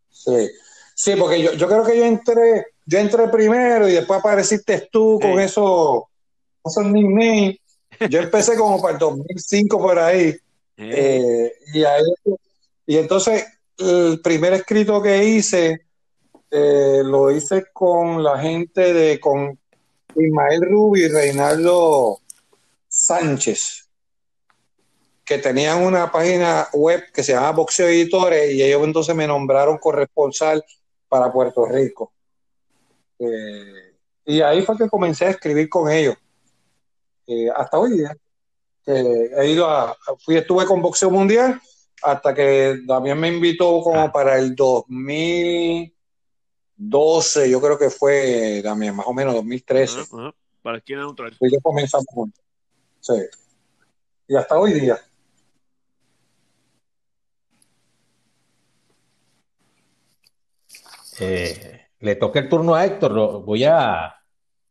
Sí, sí, porque yo, yo creo que yo entré, yo entré primero y después apareciste tú con eso, esos nicknames. Yo empecé como para el 2005 por ahí. Eh, y, ahí, y entonces el primer escrito que hice eh, lo hice con la gente de con Ismael Rubio y Reinaldo Sánchez, que tenían una página web que se llama Boxeo Editores y ellos entonces me nombraron corresponsal para Puerto Rico. Eh, y ahí fue que comencé a escribir con ellos. Eh, hasta hoy día. Eh, he ido a, fui, estuve con Boxeo Mundial hasta que también me invitó como para el 2012, yo creo que fue también más o menos 2013. Ajá, ajá. Para esquina neutral. Y comenzamos juntos. Sí. Y hasta hoy día. Eh, le toca el turno a Héctor. Lo- Voy a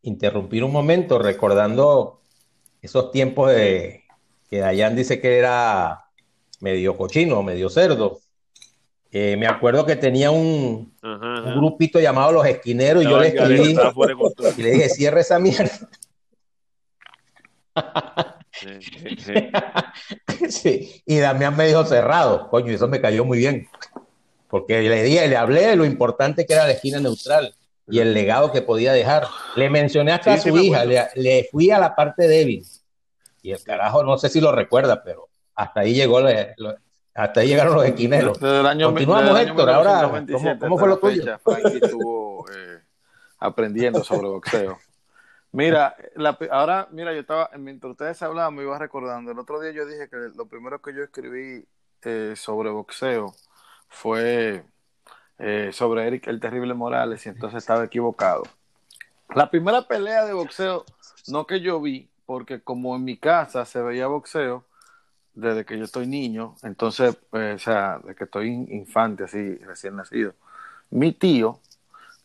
interrumpir un momento recordando esos tiempos de que Dayan dice que era medio cochino, medio cerdo. Eh, me acuerdo que tenía un, Ajá, un ajá. grupito llamado Los Esquineros y yo le escribí y le dije, cierra esa mierda. Sí, sí, sí. <laughs> Sí, y Damián me dijo cerrado. Coño, eso me cayó muy bien. Porque le dije, le hablé de lo importante que era la esquina neutral y el legado que podía dejar. Le mencioné hasta Sí, a su hija, le, fui a la parte débil. Y el carajo, no sé si lo recuerda, pero hasta ahí llegó le- lo- hasta ahí llegaron los esquineros. Desde el año, Continuamos, desde el año Héctor, ahora, 1997 ¿cómo- fue lo tuyo? Frankie estuvo eh, aprendiendo sobre boxeo. Mira, la, ahora, mira, yo estaba, mientras ustedes hablaban, me iba recordando. El otro día yo dije que lo primero que yo escribí eh, sobre boxeo fue eh, sobre Eric el Terrible Morales y entonces estaba equivocado. La primera pelea de boxeo, no que yo vi, porque como en mi casa se veía boxeo desde que yo estoy niño, entonces, eh, o sea, desde que estoy in- infante, así, recién nacido. Mi tío,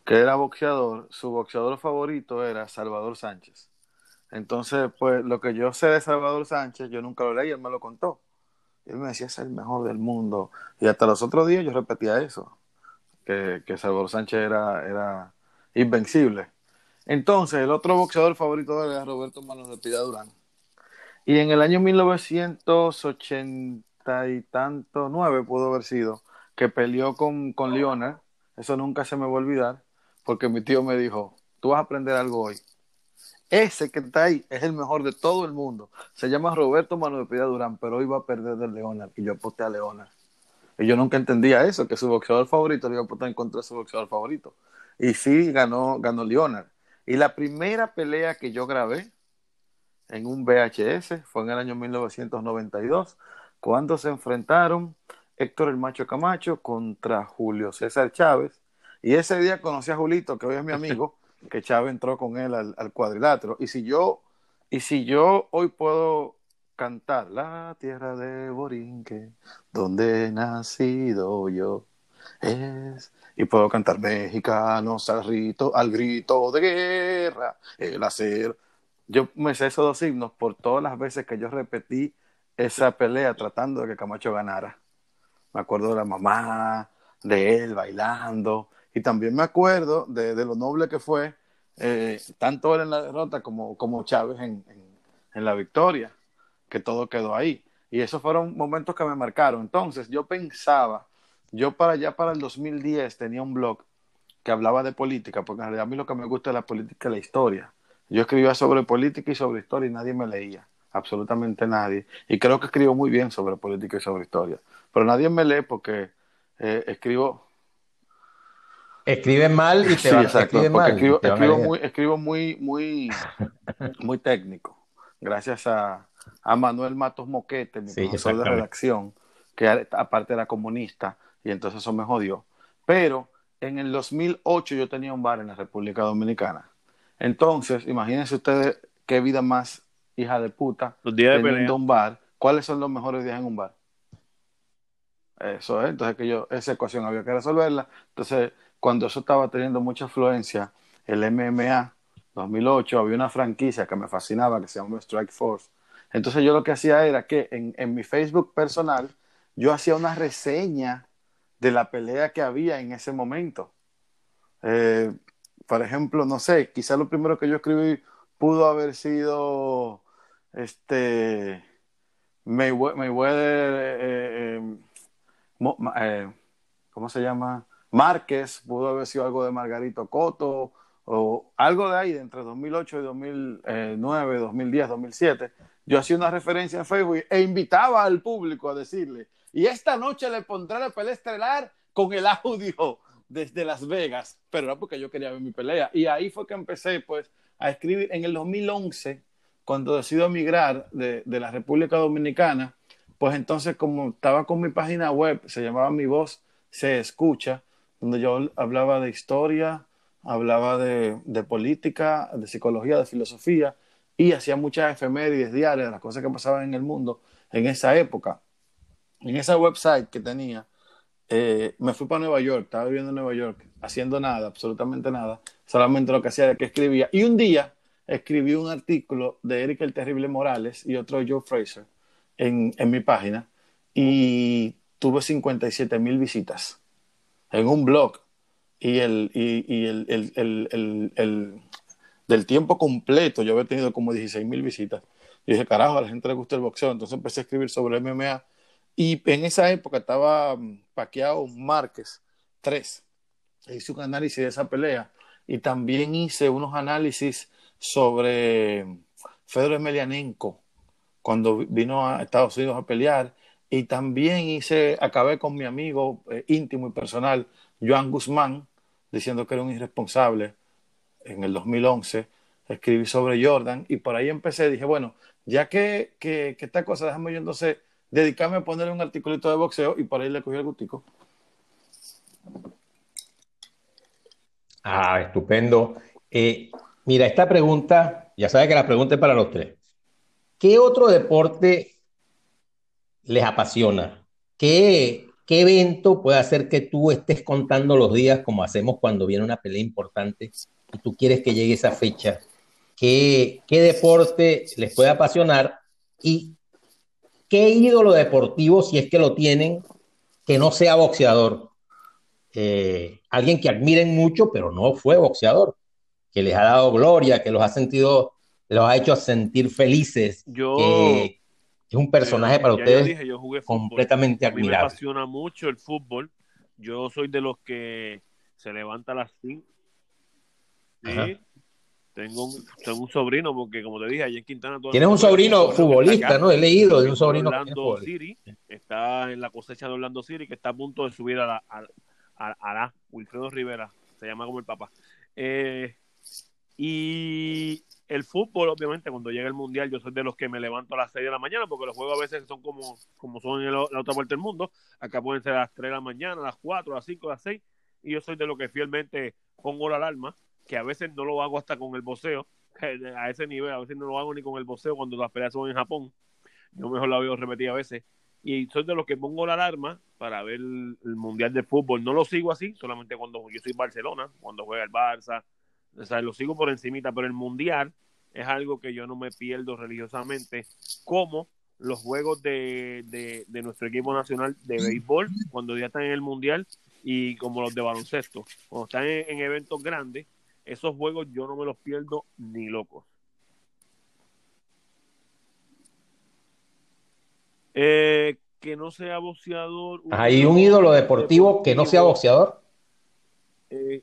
que era boxeador, su boxeador favorito era Salvador Sánchez. Entonces, pues lo que yo sé de Salvador Sánchez, yo nunca lo leí, él me lo contó. Él me decía, es el mejor del mundo. Y hasta los otros días yo repetía eso, que, que Salvador Sánchez era, era invencible. Entonces, el otro boxeador favorito era Roberto Manos de Pida Durán. Y en el año 1980 y tanto, nueve pudo haber sido, que peleó con, con Leonard, eso nunca se me va a olvidar, porque mi tío me dijo, tú vas a aprender algo hoy. Ese que está ahí es el mejor de todo el mundo. Se llama Roberto Mano de Pida Durán, pero hoy va a perder del Leonard. Y yo aposté a Leonard. Y yo nunca entendía eso, que su boxeador favorito le iba a apostar en contra de su boxeador favorito. Y sí, ganó, ganó Leonard. Y la primera pelea que yo grabé en un VHS fue en el año 1992, cuando se enfrentaron Héctor el Macho Camacho contra Julio César Chávez. Y ese día conocí a Julito, que hoy es mi amigo, <laughs> que Chávez entró con él al, cuadrilátero. Y si yo, y si yo hoy puedo cantar La tierra de Borinque, donde he nacido yo, es y puedo cantar mexicanos al grito, al grito de guerra, el acero. Yo me sé esos dos himnos por todas las veces que yo repetí esa pelea tratando de que Camacho ganara. Me acuerdo de la mamá, de él bailando, y también me acuerdo de, lo noble que fue eh, tanto él en la derrota como, como Chávez en, en, en la victoria, que todo quedó ahí. Y esos fueron momentos que me marcaron. Entonces yo pensaba, yo para allá para el 2010 tenía un blog que hablaba de política, porque en realidad a mí lo que me gusta es la política y la historia. Yo escribía sobre política y sobre historia y nadie me leía, absolutamente nadie. Y creo que escribo muy bien sobre política y sobre historia, pero nadie me lee porque eh, escribo Escribes mal y te Sí, va exacto, porque mal escribo, te muy, escribo muy, muy, muy técnico. Gracias a, a Manuel Matos Moquete, mi Sí, profesor de redacción, que a- aparte era comunista, y entonces eso me jodió. Pero en el 2008 yo tenía un bar en la República Dominicana. Entonces, imagínense ustedes qué vida más hija de puta Los días de un bar. ¿Cuáles son los mejores días en un bar? Eso es, entonces que yo, esa ecuación había que resolverla. Entonces, cuando eso estaba teniendo mucha afluencia, el MMA 2008, había una franquicia que me fascinaba que se llamaba Strike Force. Entonces yo lo que hacía era que en, mi Facebook personal, yo hacía una reseña de la pelea que había en ese momento. Eh, por ejemplo, no sé, quizá lo primero que yo escribí pudo haber sido este Maywe- Mayweather, eh, eh, ¿cómo se llama? Márquez, pudo haber sido algo de Margarito Coto, o algo de ahí, de entre 2008 y 2009, 2010, 2007. Yo hacía una referencia en Facebook e invitaba al público a decirle, y esta noche le pondré la pelea estelar con el audio desde Las Vegas, pero era porque yo quería ver mi pelea. Y ahí fue que empecé, pues, a escribir en el 2011, cuando decido emigrar de, de la República Dominicana, pues entonces como estaba con mi página web, se llamaba Mi Voz Se Escucha, donde yo hablaba de historia, hablaba de, de política, de psicología, de filosofía, y hacía muchas efemérides diarias, las cosas que pasaban en el mundo en esa época. En esa website que tenía, eh, me fui para Nueva York, estaba viviendo en Nueva York, haciendo nada, absolutamente nada, solamente lo que hacía era que escribía. Y un día escribí un artículo de Eric el Terrible Morales y otro Joe Fraser en, en mi página y tuve 57 mil visitas en un blog y el, y, y el, el, el, el, el- del tiempo completo yo había tenido como 16 mil visitas. Y dije, carajo, a la gente le gusta el boxeo. Entonces empecé a escribir sobre MMA y en esa época estaba mm, Pacquiao Márquez 3. Hice un análisis de esa pelea y también hice unos análisis sobre Fedor Emelianenko cuando vi- vino a Estados Unidos a pelear y también hice, acabé con mi amigo eh, íntimo y personal, Joan Guzmán, diciendo que era un irresponsable en el 2011, escribí sobre Jordan y por ahí empecé, dije, bueno, ya que, que, que esta cosa, déjame yo entonces dedicarme a ponerle un articulito de boxeo y por ahí le cogí el gustico. Ah, estupendo. Eh, mira, esta pregunta, ya sabes que la pregunta es para los tres. ¿Qué otro deporte les apasiona? ¿Qué, qué evento puede hacer que tú estés contando los días como hacemos cuando viene una pelea importante y tú quieres que llegue esa fecha? ¿Qué, qué deporte les puede apasionar? ¿Y qué ídolo deportivo, si es que lo tienen, que no sea boxeador? Eh, alguien que admiren mucho, pero no fue boxeador, que les ha dado gloria, que los ha sentido, los ha hecho sentir felices, Yo, que es un personaje para ustedes yo dije, yo jugué completamente A mí me admirable. apasiona mucho el fútbol. Yo soy de los que se levanta a las 5. Ajá. Sí. Tengo un, tengo un sobrino, porque como te dije, allá en Quintana. Tienes un sobrino que futbolista, acá. ¿no? He leído de un sobrino que Orlando futbolista. City, está en la cosecha de Orlando City, que está a punto de subir a la, a, a- a la Wilfredo Rivera, se llama como el papá. Eh, y el fútbol, obviamente, cuando llega el mundial, yo soy de los que me levanto a las 6 de la mañana, porque los juegos a veces son como, como son en la otra parte del mundo. Acá pueden ser a las 3 de la mañana, a las 4, a las 5, a las 6. Y yo soy de los que fielmente pongo la alarma, que a veces no lo hago hasta con el boxeo, <laughs> a ese nivel, a veces no lo hago ni con el boxeo cuando las peleas son en Japón. Yo mejor la veo repetida a veces. Y soy de los que pongo la alarma para ver el, el Mundial de Fútbol. No lo sigo así, solamente cuando yo soy Barcelona, cuando juega el Barça. O sea, lo sigo por encimita, pero el Mundial es algo que yo no me pierdo religiosamente, como los juegos de, de, de nuestro equipo nacional de béisbol, cuando ya están en el Mundial, y como los de baloncesto. Cuando están en, en eventos grandes, esos juegos yo no me los pierdo ni locos. Eh, que no sea boxeador. Hay un ídolo deportivo que no sea boxeador. Eh,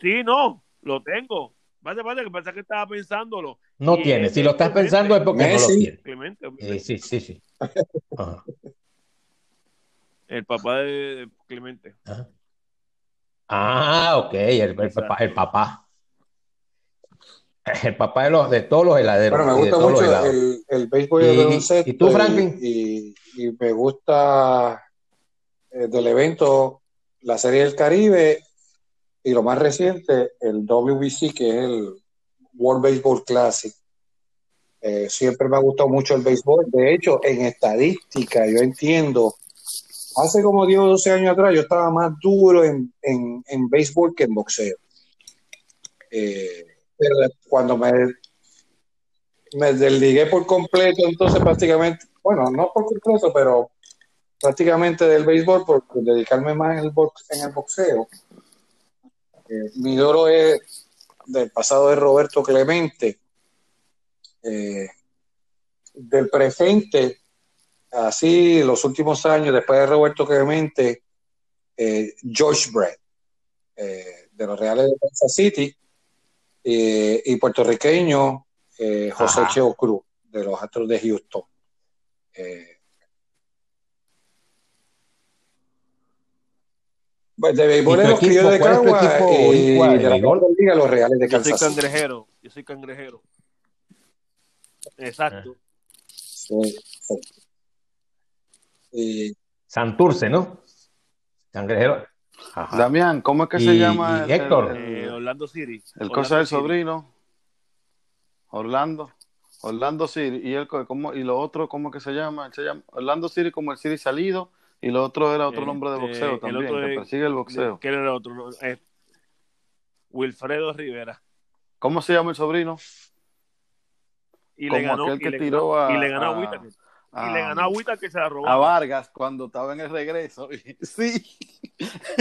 sí, no, lo tengo. Pasa, pasa, que pasa que estaba pensándolo. No Y tiene. Si lo estás Clemente. pensando es porque no lo Messi. tiene. Clemente, Eh, sí, sí, sí. Ajá, el papá de Clemente. ajá. Ah, ok, el, el papá, el papá. El papá de los de todos los heladeros. Bueno, me de gusta mucho el, el béisbol y el Y- baloncesto. ¿y tú, Franklin? Y, y me gusta eh, del evento la Serie del Caribe y lo más reciente, el WBC, que es el World Baseball Classic. Eh, siempre me ha gustado mucho el béisbol. De hecho, en estadística, yo entiendo, hace como 10 o 12 años atrás, yo estaba más duro en, en, en béisbol que en boxeo. Eh, pero cuando me, desligué por completo, entonces prácticamente, bueno, no por completo, pero prácticamente del béisbol por, por dedicarme más en el, box, en el boxeo. Eh, mi oro es del pasado de Roberto Clemente, eh, del presente, así los últimos años, después de Roberto Clemente, eh, George Brett, eh, de los Reales de Kansas City, y puertorriqueño José. Cheo Cruz, de los Astros de Houston. Eh, de béisbol ¿Y tu en los equipo? Críos de ¿Cuál es Cagua equipo y de la? Grandes Ligas, los Reales de Yo soy Kansas cangrejero. Yo soy cangrejero. Exacto. Sí. Y Santurce, ¿no? Cangrejero. Ajá. Damián, ¿cómo es que se llama? y el- Héctor. el- Eh, Orlando City. El Orlando cosa del City. sobrino. Orlando. Orlando City. Y, el, ¿cómo, y lo otro, ¿cómo que se llama? Se llama Orlando City como el City salido. Y lo otro era otro Eh, nombre de eh, boxeo el también, otro que es- persigue el boxeo. ¿Quién era el otro? Eh, Wilfredo Rivera. ¿Cómo se llama el sobrino? Y Como le ganó, aquel que y le tiró a- y le ganó a, a- Whittaker. a- y le ganó a Whittaker que se la robó. A Vargas cuando estaba en el regreso. <laughs> Sí.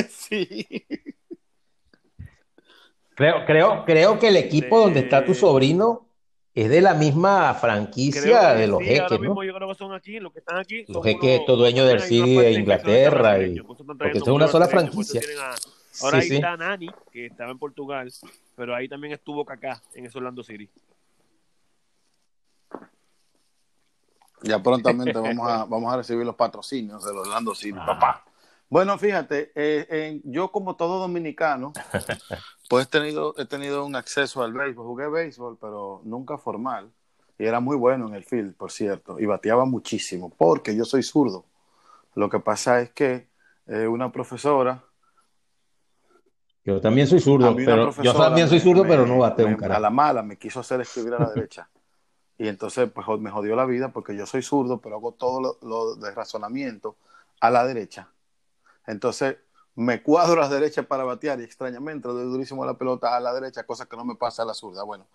sí. Creo, creo, creo que el equipo De- donde está tu sobrino es de la misma franquicia de los sí, ahora jeques, mismo ¿no? yo creo que son aquí, los que están aquí. Los jeques, estos dueños del City de Inglaterra, y- porque es una sola pues franquicia. a- ahora Sí, ahí sí. está Nani, que estaba en Portugal, pero ahí también estuvo Kaká en ese Orlando City. Ya prontamente <laughs> vamos a, vamos a recibir los patrocinios del Orlando City, papá. Bueno, fíjate, eh, yo como todo dominicano, <laughs> pues he tenido, he tenido un acceso al béisbol. Jugué béisbol, pero nunca formal. Y era muy bueno en el field, por cierto. Y bateaba muchísimo, porque yo soy zurdo. Lo que pasa es que eh, una profesora Yo también soy zurdo, pero yo también soy zurdo, me- pero no bateo me- un carajo. A la mala me quiso hacer escribir a la <laughs> derecha. Y entonces pues, me jodió la vida porque yo soy zurdo, pero hago todo lo, lo de razonamiento a la derecha. Entonces me cuadro a la derecha para batear y extrañamente doy durísimo la pelota a la derecha, cosa que no me pasa a la zurda. Bueno,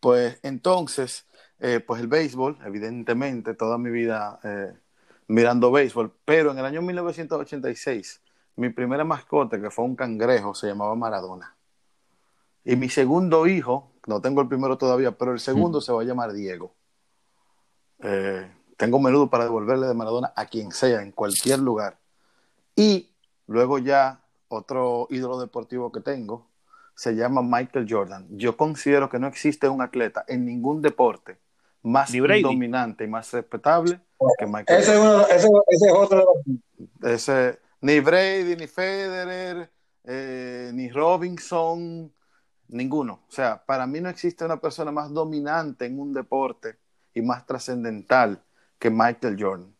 pues entonces, eh, pues el béisbol, evidentemente, toda mi vida eh, mirando béisbol, pero en el año 1986, mi primera mascota, que fue un cangrejo, se llamaba Maradona. Y mi segundo hijo, no tengo el primero todavía, pero el segundo se va a llamar Diego. Eh, tengo menudo para devolverle de Maradona a quien sea, en cualquier lugar. Y luego ya otro ídolo deportivo que tengo se llama Michael Jordan. Yo considero que no existe un atleta en ningún deporte más dominante y más respetable que Michael ese, es Jordan. uno- ese, ese es otro de los- Ese, ni Brady, ni Federer, eh, ni Robinson, ninguno. O sea, para mí no existe una persona más dominante en un deporte y más trascendental que Michael Jordan.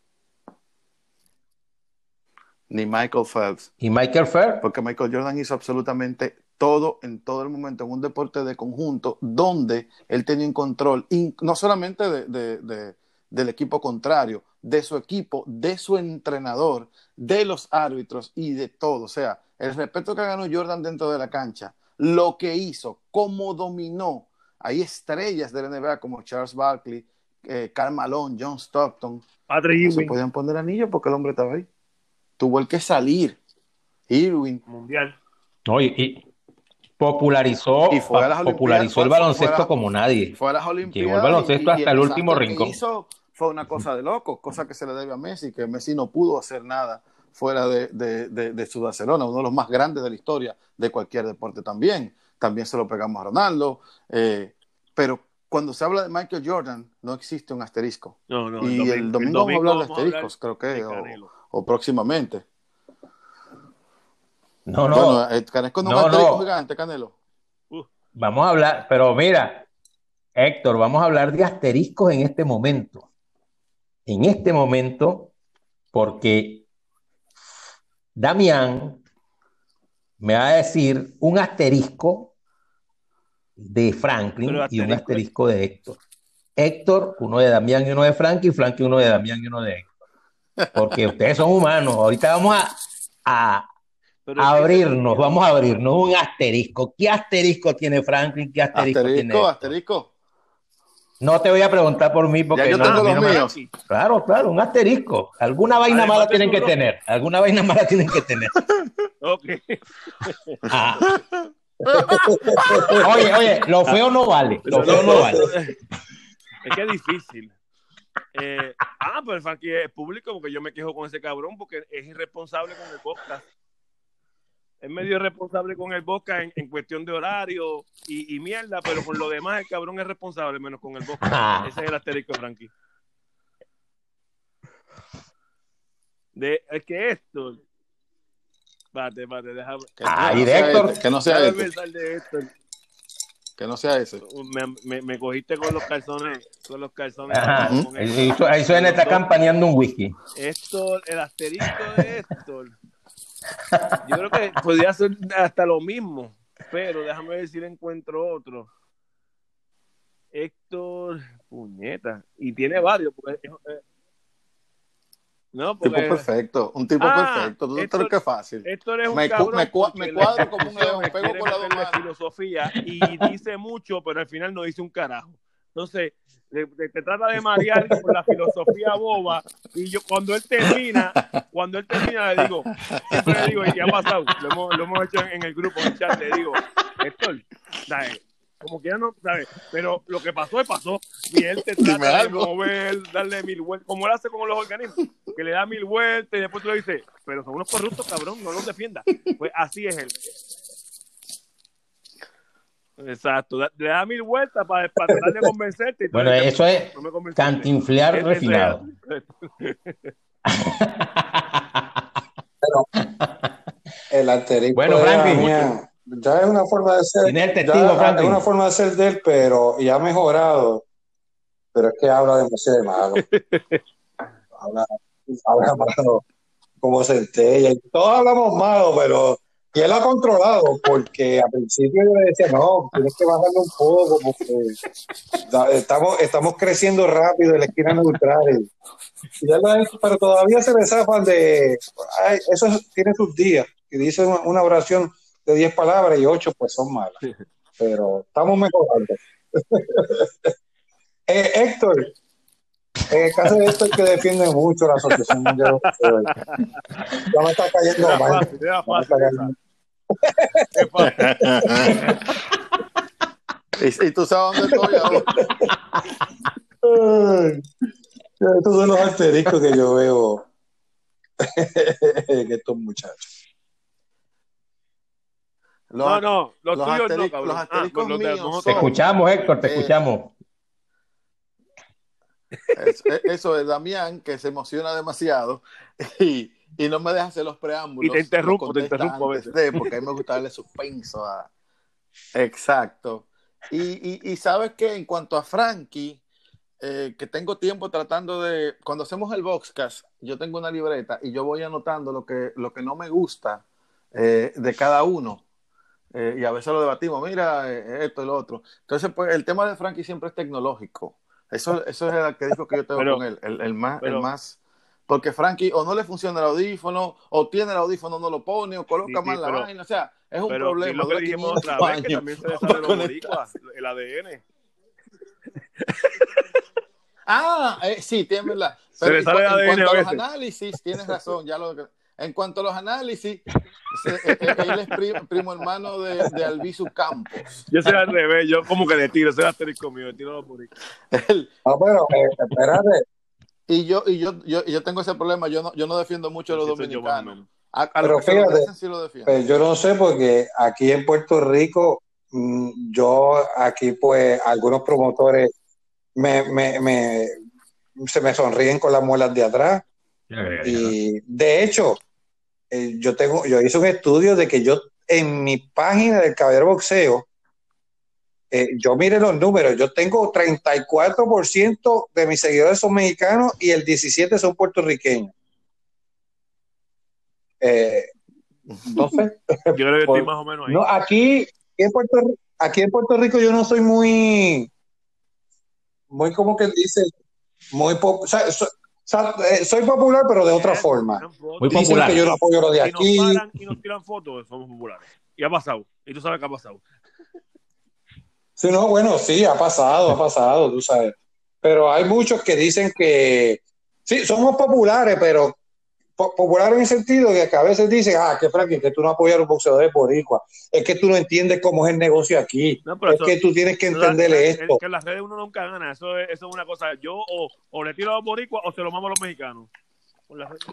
Ni Michael Phelps. ¿Y Michael Fair? Porque Michael Jordan hizo absolutamente todo en todo el momento en un deporte de conjunto donde él tenía un control, no solamente de- de- de- del equipo contrario, de su equipo, de su entrenador, de los árbitros y de todo. O sea, el respeto que ganó Jordan dentro de la cancha, lo que hizo, cómo dominó. Hay estrellas de la NBA como Charles Barkley, eh, Karl Malone, John Stockton, Patrick no se podían poner anillo porque el hombre estaba ahí. Tuvo el que salir. Irwin, mundial. No, y, y popularizó, Y fue a las popularizó el baloncesto fue a- como nadie. fue a las Olimpiadas. Llegó el baloncesto hasta el último rincón. hizo fue una cosa de loco, cosa que se le debe a Messi, que Messi no pudo hacer nada fuera de, de, de, de su Barcelona, uno de los más grandes de la historia de cualquier deporte también. También se lo pegamos a Ronaldo. eh, pero cuando se habla de Michael Jordan, no existe un asterisco. No, no, y el domingo, vamos a hablar de hablar asteriscos, creo que, o, próximamente. No, no. Bueno, el Canesco no, No, es un asterisco no. gigante, Canelo. Vamos a hablar, pero mira, Héctor, vamos a hablar de asteriscos en este momento. En este momento, porque Damián me va a decir un asterisco de Franklin y un asterisco- de Héctor. Héctor, uno de Damián y uno de Franklin, Franklin, uno de Damián y uno de Héctor. Porque ustedes son humanos. Ahorita vamos a, a abrirnos, vamos a abrirnos un asterisco. ¿Qué asterisco tiene Franklin? ¿Qué asterisco, tiene Asterisco, Héctor? asterisco. No te voy a preguntar por mí porque Ya yo no, tengo los no me- míos. Claro, claro, un asterisco. Alguna vaina Además mala tienen que tener. Alguna vaina mala tienen que tener. <laughs> Ok. Ah. Oye, oye, lo feo no vale. Lo feo no vale. Es que es difícil. Eh, ah, pero el Frankie es público porque yo me quejo con ese cabrón porque es irresponsable con el podcast. Es medio irresponsable con el podcast en, en cuestión de horario y, y mierda, pero con lo demás el cabrón es responsable, menos con el podcast. Ah. Ese es el asterisco Frankie. De, es que esto. Pate, pate, déjame. Que, Ah, no Héctor. este, que no sea este, de que no sea ese. Me, me, me cogiste con los calzones. Con los calzones. Ajá. con el- Ahí su- ahí suena, está campaneando un whisky. Héctor, el asterisco de Héctor. Yo creo que podría ser hasta lo mismo, pero déjame ver si le encuentro otro. Héctor, puñeta, y tiene varios. Porque, eh, no, Tipo porque perfecto, un tipo Ah, perfecto. Tú crees que es fácil. Héctor es un Me cabrón me me cuadro como un león, le pego con meterle manos. filosofía y dice mucho, pero al final no dice un carajo. Entonces, te, trata de marear con la filosofía boba y yo cuando él termina, cuando él termina le digo, siempre le digo, y ha pasado, lo hemos, lo hemos hecho en, en el grupo, en el chat, le digo, Héctor, ¿sabes? Como que ya no, ¿sabes? Pero lo que pasó es pasó y él te <laughs> trata de mover, darle mil vueltas, como él hace con los organismos, que le da mil vueltas y después tú le dices, pero son unos corruptos, cabrón, no los defienda. Pues así es él. Exacto, le da mil vueltas para, para tratar de convencerte. y Bueno, dices, eso es no cantinflear Es- es refinado. <laughs> El asterisco Bueno, Franklin. Ya es una forma de ser. Testigo, ya. Es una forma de ser de él, pero y ha mejorado. Pero es que habla demasiado de malo. <laughs> habla, habla malo como centella. y Todos hablamos malo, pero. Y él ha controlado, porque al principio yo le decía, no, tienes que bajarle un poco, porque estamos, estamos creciendo rápido en la esquina neutral. Y, ya lo hecho, pero todavía se le zafan de. ay, eso tiene sus días. Y dice una, una oración de 10 palabras y 8 pues son malas. Pero estamos mejorando. <laughs> Eh, Héctor, en el caso de Héctor que defiende mucho la Asociación Mundial de ya me está cayendo Era mal. fácil, era fácil. <laughs> Y, y tú sabes dónde estoy ahora. Estos son los asteriscos que yo veo <laughs> en estos muchachos. Los- No, no, los, los tuyos no, asteriscos- cabrón. los Ah, asteriscos los de míos. Te escuchamos, Héctor, te Eh, escuchamos. Es- es- eso es Damián, que se emociona demasiado <laughs> y, y no me deja hacer los preámbulos. Y te interrumpo, te interrumpo a antes veces. de, porque a mí me gusta darle suspenso a... Exacto. Y, y, y sabes que en cuanto a Frankie, eh, que tengo tiempo tratando de... Cuando hacemos el Boxcast, yo tengo una libreta y yo voy anotando lo que, lo que no me gusta eh, de cada uno. Eh, y a veces lo debatimos, mira, eh, esto y lo otro. Entonces, pues el tema de Frankie siempre es tecnológico. Eso, eso es el arquetipo que yo tengo Pero- con él, el, el más, pero- el más. Porque Frankie o no le funciona el audífono, o tiene el audífono, no lo pone, o coloca Sí, sí, mal la pero- vaina. O sea, es un Pero problema. lo que dijimos 500 otra <laughs> vez, que también se le sale los boricuas, el ADN. <laughs> Ah, eh, sí, tienes verdad. Se le en, sale en ADN cuanto a los análisis, tienes razón. Ya lo, en cuanto a los análisis, se- eh, eh, él es pri- primo hermano de, de Albizu Campos. Yo soy al revés, yo como que le tiro, soy asterisco mío, le tiro los boricuas. Él- No, pero eh, espérate, y yo, y yo, yo, y yo tengo ese problema. Yo no, yo no defiendo mucho a los dominicanos. A, a Pero los fíjate, merecen sí lo pues yo no sé, porque aquí en Puerto Rico, mm, yo aquí pues algunos promotores me, me, me, se me sonríen con las muelas de atrás. Y de hecho, eh, yo tengo, yo hice un estudio de que yo en mi página del Caballero Boxeo, eh, yo mire los números, yo tengo 34% de mis seguidores son mexicanos y el 17% son puertorriqueños. Eh, no sé. <laughs> <laughs> Yo creo que Por- estoy más o menos ahí. No, aquí, en Puerto, aquí en Puerto Rico yo no soy muy, muy como que dice, muy o sea, so- sea, eh, soy popular pero de otra Eso, forma. Muy Dicen popular. que yo no apoyo lo de Si aquí. nos paran y nos tiran fotos, somos populares. Y ha pasado. Y tú sabes que ha pasado. Sí, no, bueno, sí, ha pasado, ha pasado, tú sabes. Pero hay muchos que dicen que sí, somos populares, pero po- populares en el sentido de que a veces dicen, ah, que Franklin, que tú no apoyas a los boxeadores boricua. Es que tú no entiendes cómo es el negocio aquí. No, es eso- que tú tienes que entenderle esto. Es que en las redes uno nunca gana. Eso es, eso es una cosa. Yo o, o le tiro a los boricuas o se lo mamo a los mexicanos.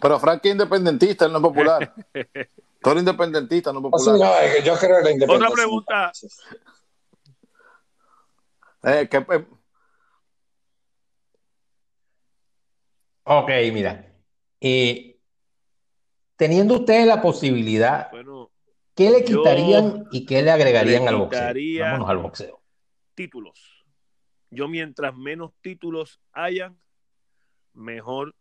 Pero Frank es independentista, él no es popular. <laughs> Tú eres independentista, no es O sea, popular. no, es que yo creo en la independencia. Otra pregunta. Eh, que, eh, Ok, mira. Eh, teniendo ustedes la posibilidad, Bueno, ¿qué le quitarían y qué le agregarían le al boxeo? Vámonos al boxeo. títulos. Yo mientras menos títulos hayan, mejor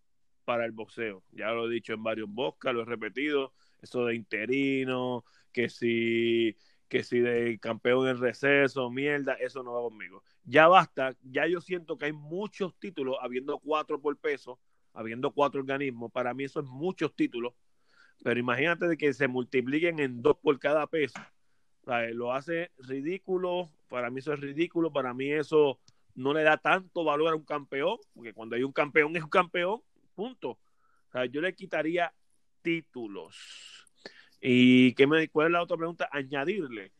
para el boxeo. Ya lo he dicho en varios podcasts, lo he repetido, eso de interino, que si que si de campeón en receso, mierda, eso no va conmigo. Ya basta, ya yo siento que hay muchos títulos, habiendo cuatro por peso, habiendo cuatro organismos, para mí eso es muchos títulos, pero imagínate de que se multipliquen en dos por cada peso. O sea, lo hace ridículo, para mí eso es ridículo, para mí eso no le da tanto valor a un campeón, porque cuando hay un campeón es un campeón, punto. O sea, yo le quitaría títulos. ¿Y qué me, cuál es la otra pregunta? Añadirle.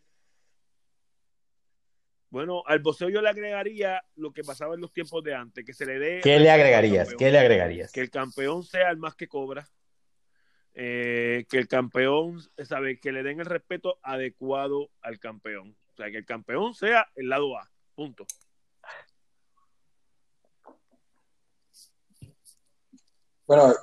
Bueno, al boxeo yo le agregaría lo que pasaba en los tiempos de antes, que se le dé... ¿Qué le agregarías? ¿Qué le agregarías? Que el campeón sea el más que cobra. Eh, que el campeón, sabe, que le den el respeto adecuado al campeón. O sea, que el campeón sea el lado A. Punto. Bueno,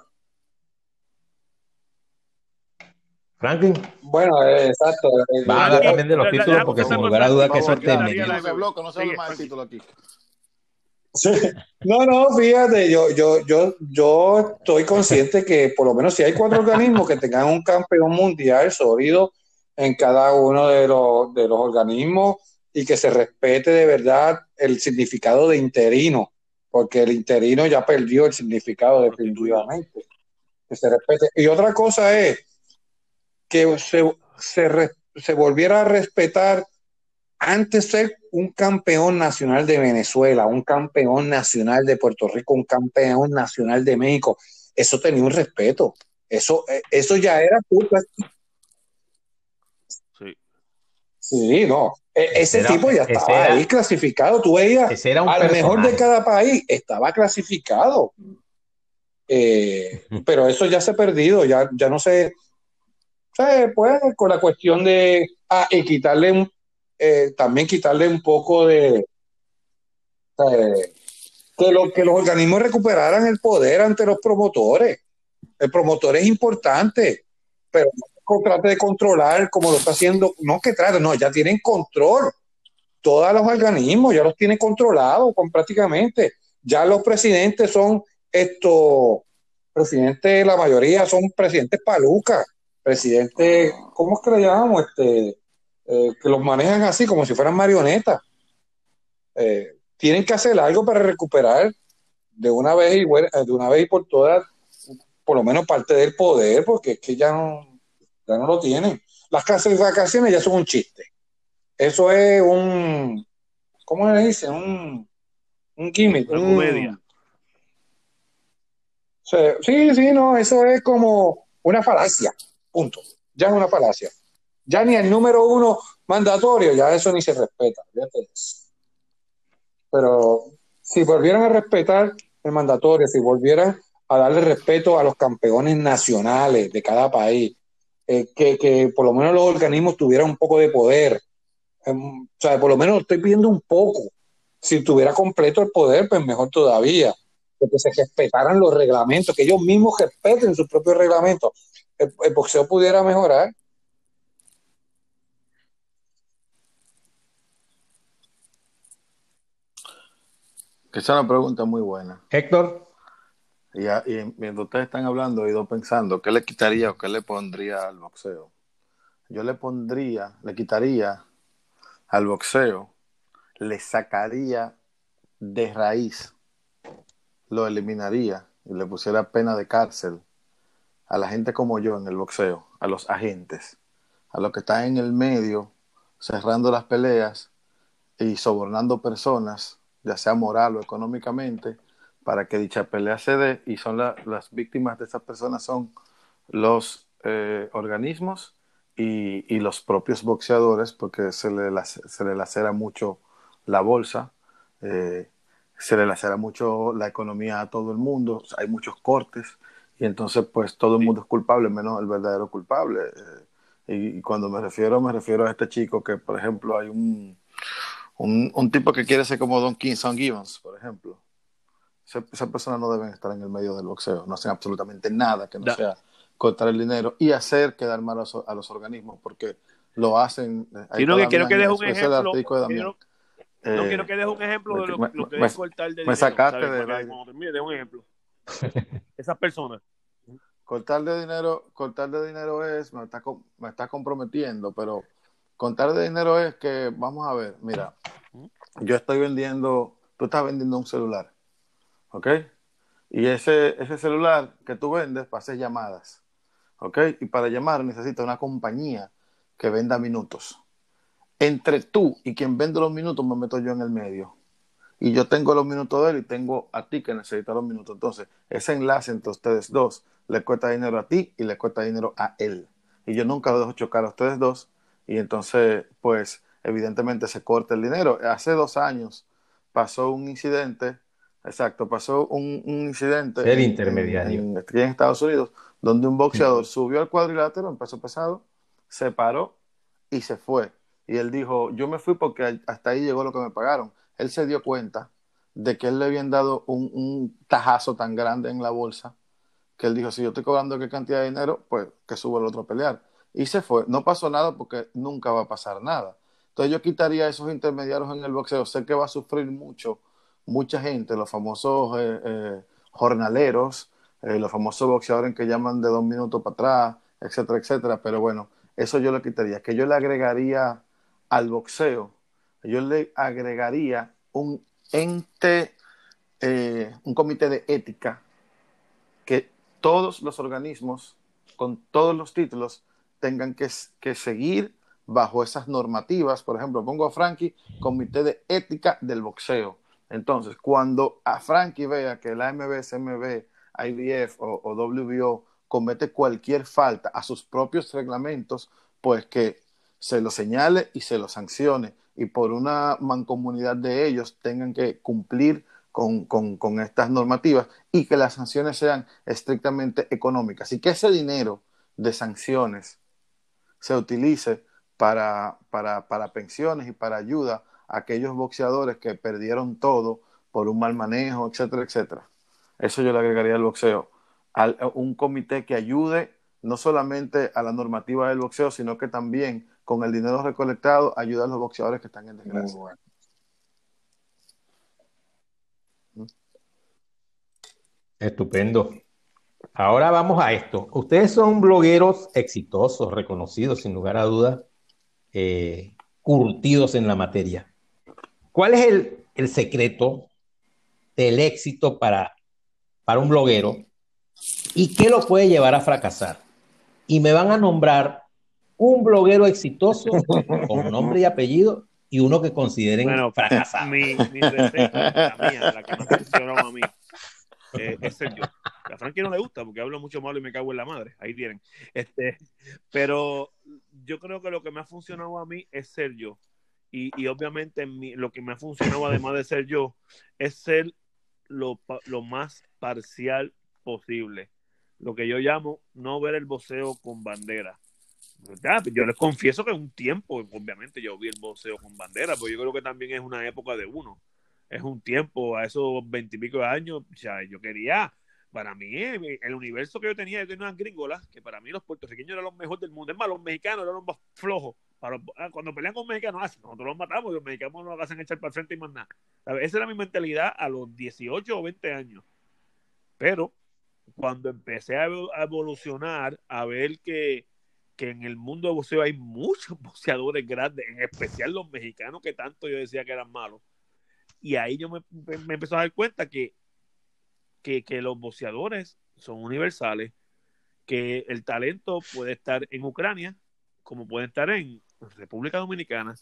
Franklin, bueno, eh, exacto. eh, va a hablar también de los títulos porque sin lugar a dudas por que eso es técnico. no se bloque, no se habla más de Frankie. título aquí. No, no, fíjate, yo, yo, yo, yo estoy consciente que por lo menos si hay cuatro organismos que tengan un campeón mundial sólido en cada uno de los, de los organismos y que se respete de verdad el significado de interino, porque el interino ya perdió el significado definitivamente. Que se respete. Y otra cosa es que se, se, se volviera a respetar antes ser un campeón nacional de Venezuela, un campeón nacional de Puerto Rico, un campeón nacional de México, eso tenía un respeto. Eso, eh, eso ya era culpa. Sí. Sí, no. E- Ese Era- tipo ya estaba era- ahí clasificado. Tú veías Ese era un al mejor de cada país, estaba clasificado. Eh, <laughs> pero eso ya se ha perdido, ya, ya no se. O sea, pues con la cuestión de. Ah, y quitarle un- eh, también quitarle un poco de. eh, que, lo, que los organismos recuperaran el poder ante los promotores. El promotor es importante, pero no trate de controlar como lo está haciendo. No que trate, no, ya tienen control. Todos los organismos ya los tienen controlados con, prácticamente. Ya los presidentes son estos presidentes, la mayoría son presidentes palucas, presidentes, ¿cómo es que le llamamos? Este, eh, que los manejan así como si fueran marionetas. Eh, tienen que hacer algo para recuperar de una vez y buena- de una vez y por todas, por lo menos parte del poder, porque es que ya no, ya no lo tienen. Las clasificaciones ya son un chiste. Eso es un, ¿cómo le dicen? Un, un gimmick. Una un- comedia. Sí, sí, no, eso es como una falacia, punto. Ya es una falacia. Ya ni el número uno mandatorio, ya eso ni se respeta. Pero si volvieran a respetar el mandatorio, si volvieran a darle respeto a los campeones nacionales de cada país, eh, que, que por lo menos los organismos tuvieran un poco de poder, em, o sea, por lo menos estoy pidiendo un poco. Si tuviera completo el poder, pues mejor todavía. Que se respetaran los reglamentos, que ellos mismos respeten sus propios reglamentos. el boxeo pudiera mejorar. Esa es una pregunta muy buena. Héctor, Y, mientras ustedes están hablando, he ido pensando, ¿qué le quitaría o qué le pondría al boxeo? Yo le pondría, le quitaría al boxeo, le sacaría de raíz, lo eliminaría y le pusiera pena de cárcel a la gente como yo en el boxeo, a los agentes, a los que están en el medio, cerrando las peleas y sobornando personas, ya sea moral o económicamente, para que dicha pelea se dé y son la- las víctimas de esas personas son los eh, organismos y, y los propios boxeadores porque se le, se le lacera mucho la bolsa, eh, se le lacera mucho la economía a todo el mundo, hay muchos cortes y entonces pues todo el mundo es culpable menos el verdadero culpable. eh, y, y cuando me refiero, me refiero a este chico que por ejemplo hay un, un, un tipo que quiere ser como Don King, Son Gibbons, por ejemplo. Esa, esa persona no deben estar en el medio del boxeo, no hacen absolutamente nada que no Da- sea cortar el dinero y hacer quedar mal a los, a los organismos, porque lo hacen. eh, Sino que quiero que deje un ejemplo. de quiero- no Eh, quiero que deje un ejemplo de lo, me- lo que me- es cortar de me dinero. sacaste ¿sabes? cuando termine, dé un ejemplo. <laughs> Esas personas. cortar de dinero, cortar de dinero es, me está, com- me está comprometiendo, pero contar de dinero es que, vamos a ver, mira, yo estoy vendiendo, tú estás vendiendo un celular, ¿ok? Y ese, ese celular que tú vendes para hacer llamadas, ¿ok? Y para llamar necesita una compañía que venda minutos. Entre tú y quien vende los minutos me meto yo en el medio. Y yo tengo los minutos de él y tengo a ti que necesita los minutos. Entonces, ese enlace entre ustedes dos le cuesta dinero a ti y le cuesta dinero a él. Y yo nunca lo dejo chocar a ustedes dos. Y entonces, pues, evidentemente se corta el dinero. Hace dos años pasó un incidente, exacto, pasó un, un incidente El intermediario. En, en Estados Unidos, donde un boxeador subió al cuadrilátero en peso pesado, se paró y se fue. Y él dijo, yo me fui porque hasta ahí llegó lo que me pagaron. Él se dio cuenta de que él le habían dado un, un tajazo tan grande en la bolsa que él dijo, si yo estoy cobrando qué cantidad de dinero, pues que suba el otro a pelear. Y se fue. No pasó nada porque nunca va a pasar nada. Entonces yo quitaría esos intermediarios en el boxeo. Sé que va a sufrir mucho, mucha gente, los famosos eh, eh, jornaleros, eh, los famosos boxeadores que llaman de dos minutos para atrás, etcétera, etcétera. Pero bueno, eso yo lo quitaría. Que yo le agregaría al boxeo, yo le agregaría un ente, un comité de ética que todos los organismos con todos los títulos tengan que, que, seguir bajo esas normativas. Por ejemplo, pongo a Frankie Comité de Ética del Boxeo. Entonces, cuando a Frankie vea que la AMB, IBF o, o WBO comete cualquier falta a sus propios reglamentos, pues que se lo señale y se lo sancione. Y por una mancomunidad de ellos tengan que cumplir con, con, con, estas normativas y que las sanciones sean estrictamente económicas y que ese dinero de sanciones se utilice para, para, para pensiones y para ayuda a aquellos boxeadores que perdieron todo por un mal manejo, etcétera, etcétera. Eso yo le agregaría al boxeo. A un comité que ayude no solamente a la normativa del boxeo, sino que también con el dinero recolectado ayuda a los boxeadores que están en desgracia. Bueno. Estupendo. Ahora vamos a esto. Ustedes son blogueros exitosos, reconocidos, sin lugar a dudas, eh, curtidos en la materia. ¿Cuál es el, el secreto del éxito para, para un bloguero y qué lo puede llevar a fracasar? Y me van a nombrar un bloguero exitoso con nombre y apellido y uno que consideren bueno, fracasado. Mi, mi receta, la mía, la que me a mí, eh, es ser yo. A Frankie no le gusta porque hablo mucho malo y me cago en la madre. Ahí tienen. Este, pero yo creo que lo que me ha funcionado a mí es ser yo. Y, y obviamente mi, lo que me ha funcionado además de ser yo es ser lo, lo más parcial posible. Lo que yo llamo no ver el boxeo con bandera. Ya, yo les confieso que un tiempo, obviamente, yo vi el boxeo con bandera, pero yo creo que también es una época de uno. Es un tiempo, a esos veintipico años, ya, yo quería, para mí, el universo que yo tenía, yo tenía unas gringolas, que para mí los puertorriqueños eran los mejores del mundo. Es más, los mexicanos eran los más flojos. Ah, cuando pelean con mexicanos, ah, nosotros los matamos los mexicanos no nos hacen echar para el frente y más nada. Esa era mi mentalidad a los 18 o 20 años. Pero cuando empecé a evolucionar, a ver que, que en el mundo de boxeo hay muchos <laughs> boxeadores grandes, en especial los mexicanos que tanto yo decía que eran malos. Y ahí yo me, me empecé a dar cuenta que que, los boxeadores son universales, que el talento puede estar en Ucrania como puede estar en República Dominicana.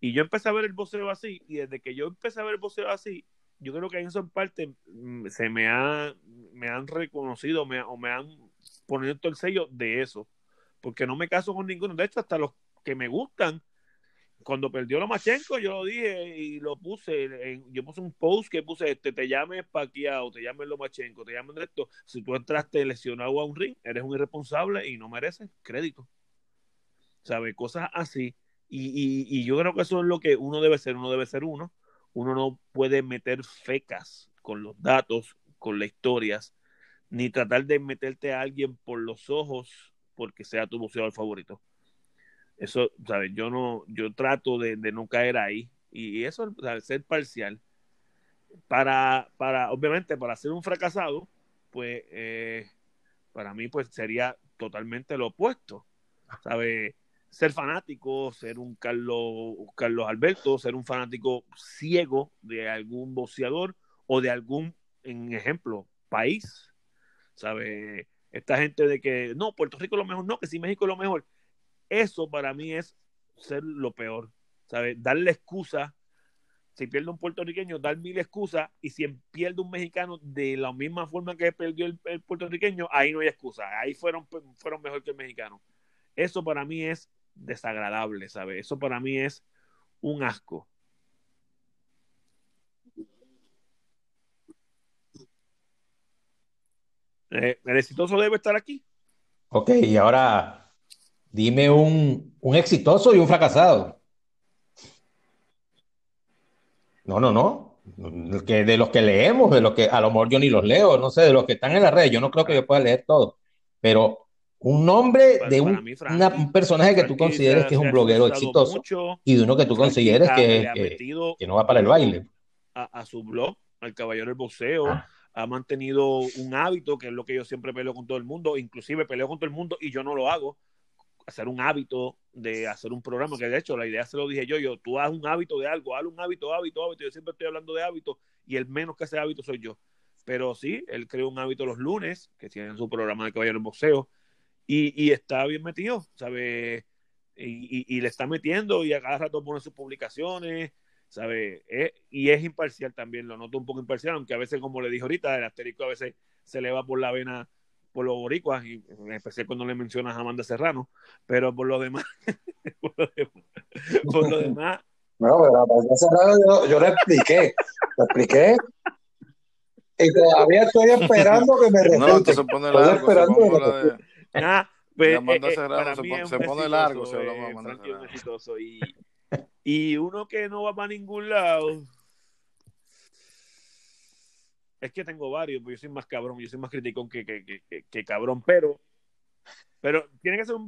Y yo empecé a ver el boxeo así, y desde que yo empecé a ver el boxeo así, yo creo que en esa parte mm, se me, ha, me han reconocido o me han ponido el sello de eso, porque no me caso con ninguno. De hecho, hasta los que me gustan, cuando perdió Lomachenko, yo lo dije y lo puse, yo puse un post que puse, este, te llames Paquiao, te llames Lomachenko, te llames esto, si tú entraste lesionado a un ring, eres un irresponsable y no mereces crédito. ¿Sabes? Cosas así. Y, y, yo creo que eso es lo que uno debe ser, uno debe ser uno. Uno no puede meter fecas con los datos, con las historias, ni tratar de meterte a alguien por los ojos porque sea tu boxeador favorito eso, ¿sabes? Yo no, yo trato de, no caer ahí. Y eso, ¿sabes? ser parcial. Para, para, obviamente, para ser un fracasado, pues, eh, para mí, pues, sería totalmente lo opuesto. ¿Sabes? Ser fanático, ser un Carlos, Carlos Alberto, ser un fanático ciego de algún boxeador o de algún, en ejemplo, país. ¿Sabes? Esta gente de que, no, Puerto Rico es lo mejor, no, que si México es lo mejor eso para mí es ser lo peor, ¿sabes? Darle excusa. Si pierde un puertorriqueño, dar mil excusas. Y si pierde un mexicano de la misma forma que perdió el, puertorriqueño, ahí no hay excusa. Ahí fueron, fueron mejor que el mexicano. Eso para mí es desagradable, ¿sabes? Eso para mí es un asco. Eh, ¿El exitoso debe estar aquí? Ok, y ahora Dime un, exitoso y un fracasado. No, no, no. Que de los que leemos, de los que a lo mejor yo ni los leo, no sé, de los que están en la red, yo no creo que yo pueda leer todo. Pero un nombre de un, personaje que tú consideres que es un bloguero exitoso y de uno que tú consideres que, que, no va para el baile. A, su blog, al Caballero del Boxeo, ah. ha mantenido un hábito que es lo que yo siempre peleo con todo el mundo, inclusive peleo con todo el mundo y yo no lo hago hacer un hábito de hacer un programa, que de hecho la idea se lo dije yo, yo, tú haz un hábito de algo, haz un hábito, hábito, hábito, yo siempre estoy hablando de hábitos y el menos que hace hábito soy yo. Pero sí, él creó un hábito los lunes, que tiene su programa de caballero en boxeo, y, y está bien metido, ¿sabe? Y, y, le está metiendo y a cada rato pone sus publicaciones, ¿sabe? Eh, y es imparcial también, lo noto un poco imparcial, aunque a veces, como le dije ahorita, el asterisco a veces se le va por la vena por los boricuas, y en especial cuando le mencionas a Amanda Serrano, pero por lo demás, <laughs> por lo demás, por lo demás. No, pero a Amanda Serrano yo, yo le expliqué, le expliqué, y todavía estoy esperando que me refute. No, entonces se pone largo, esperando se pone de... Ah, pero, pues, eh, Serrano se, se pone largo, se habla eh, y, y uno que no va para ningún lado es que tengo varios, porque yo soy más cabrón, yo soy más criticón que, que, cabrón, pero, pero ¿tiene que ser un,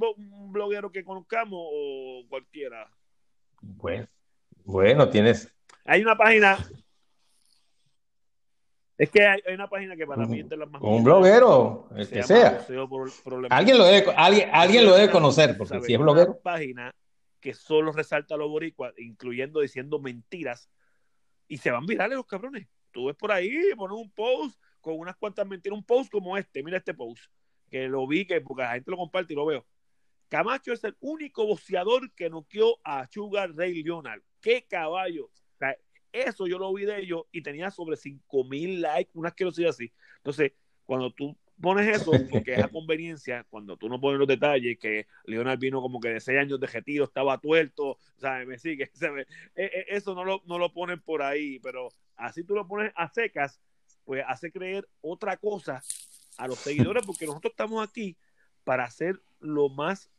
bloguero que conozcamos o cualquiera? Bueno, bueno, tienes. Hay una página. Es que hay, una página que para mí es de las más. Un bloguero, el que sea. Alguien lo debe, alguien, alguien lo debe conocer, porque si es bloguero. Una página que solo resalta a los boricuas, incluyendo diciendo mentiras, y se van virales los cabrones tú ves por ahí, pones un post con unas cuantas mentiras, un post como este, mira este post, que lo vi, que porque la gente lo comparte y lo veo. Camacho es el único boxeador que noqueó a Sugar Ray Leonard. ¡Qué caballo! eso yo lo vi de ellos y tenía sobre 5 mil likes, unas asquerosidad así. Entonces, cuando tú pones eso, porque es a conveniencia, cuando tú no pones los detalles, que Leonard vino como que de 6 años de retiro, estaba tuerto, ¿sabes? Me sigue, <laughs> e, e, Eso no lo, no lo ponen por ahí, pero así tú lo pones a secas, pues hace creer otra cosa a los seguidores, porque nosotros estamos aquí para hacer lo más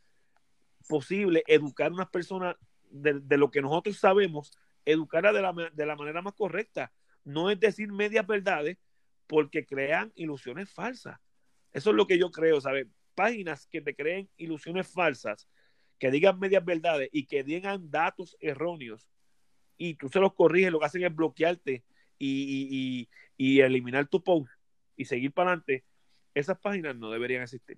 posible, educar a unas personas de, lo que nosotros sabemos, educarla de la, de la manera más correcta. No es decir medias verdades, porque crean ilusiones falsas. Eso es lo que yo creo, ¿sabes? Páginas que te creen ilusiones falsas, que digan medias verdades y que digan datos erróneos y tú se los corriges, lo que hacen es bloquearte y, y, y eliminar tu post y seguir para adelante. Esas páginas no deberían existir.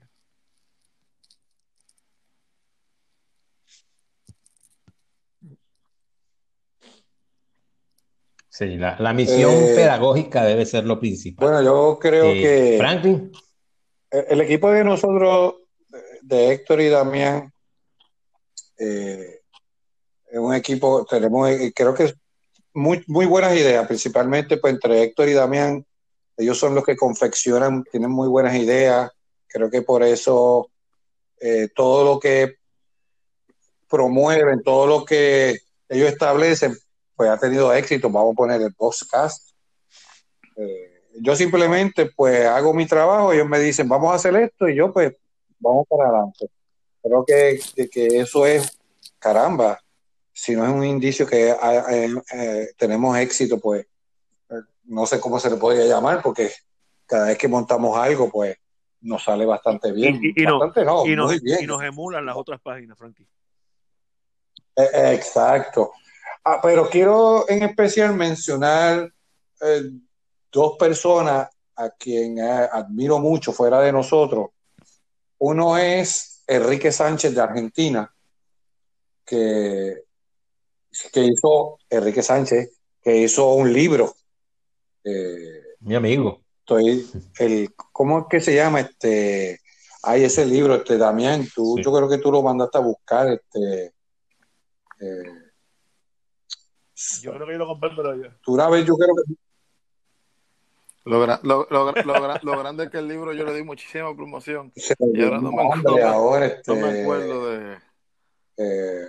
Sí, la, la misión Eh, pedagógica debe ser lo principal. Bueno, yo creo Eh, que Franklin, el el equipo de nosotros, de Héctor y Damián, eh, un equipo, tenemos, eh, creo que es muy, muy buenas ideas, principalmente pues entre Héctor y Damián, ellos son los que confeccionan, tienen muy buenas ideas, creo que por eso eh, todo lo que promueven, todo lo que ellos establecen, pues ha tenido éxito, vamos a poner el podcast. Eh, yo simplemente pues hago mi trabajo, ellos me dicen, vamos a hacer esto y yo pues vamos para adelante. Creo que, que eso es, caramba, si no es un indicio que ah, eh, eh, tenemos éxito, pues eh, no sé cómo se le podría llamar, porque cada vez que montamos algo, pues nos sale bastante bien. Y- y- y no- bastante no, y, nos, muy bien. y nos emulan las otras páginas, Frankie. Eh, eh, Exacto. Ah, pero quiero en especial mencionar dos personas a quien admiro mucho fuera de nosotros. Uno es Enrique Sánchez de Argentina, que, que hizo, Enrique Sánchez, que hizo un libro. Eh, mi amigo. estoy, el, ¿cómo es que se llama? Este, hay ese libro, este, Damián, tú, Sí. yo creo que tú lo mandaste a buscar, este, eh, Yo creo que yo lo compré, pero yo. tú una vez yo creo que Lo, gra- lo, lo, gra- lo gra- lo grande es que el libro yo le di muchísima promoción. Y ahora olvidó no me acuerdo, ahora, este, No me acuerdo de. eh,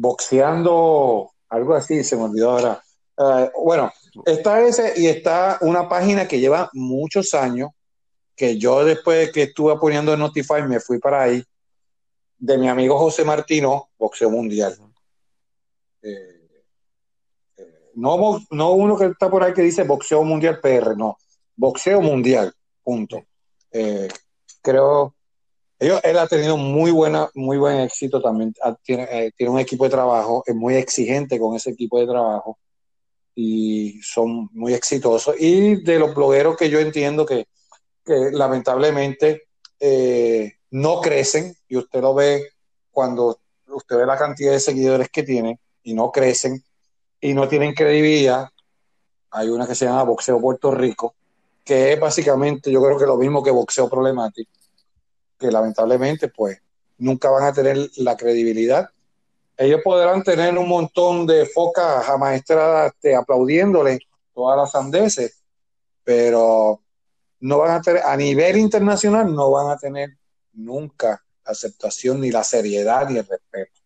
boxeando, algo así, se me olvidó ahora. Eh, bueno, está ese y está una página que lleva muchos años, que yo después de que estuve poniendo en Notify me fui para ahí, de mi amigo José Martino, Boxeo Mundial. Eh, eh, no, uno que está por ahí que dice Boxeo Mundial PR, no, Boxeo Mundial, punto. Eh, creo, ellos, él ha tenido muy buena, muy buen éxito también. Ha- Tiene, eh, tiene un equipo de trabajo, es muy exigente con ese equipo de trabajo y son muy exitosos. Y de los blogueros que yo entiendo que, que lamentablemente eh, no crecen, y usted lo ve cuando usted ve la cantidad de seguidores que tienen y no crecen y no tienen credibilidad. Hay una que se llama Boxeo Puerto Rico, que es básicamente, yo creo que lo mismo que Boxeo Problemático que lamentablemente pues nunca van a tener la credibilidad. Ellos podrán tener un montón de focas amaestradas este, aplaudiéndole todas las sandeces, pero no van a tener, a nivel internacional no van a tener nunca la aceptación ni la seriedad ni el respeto.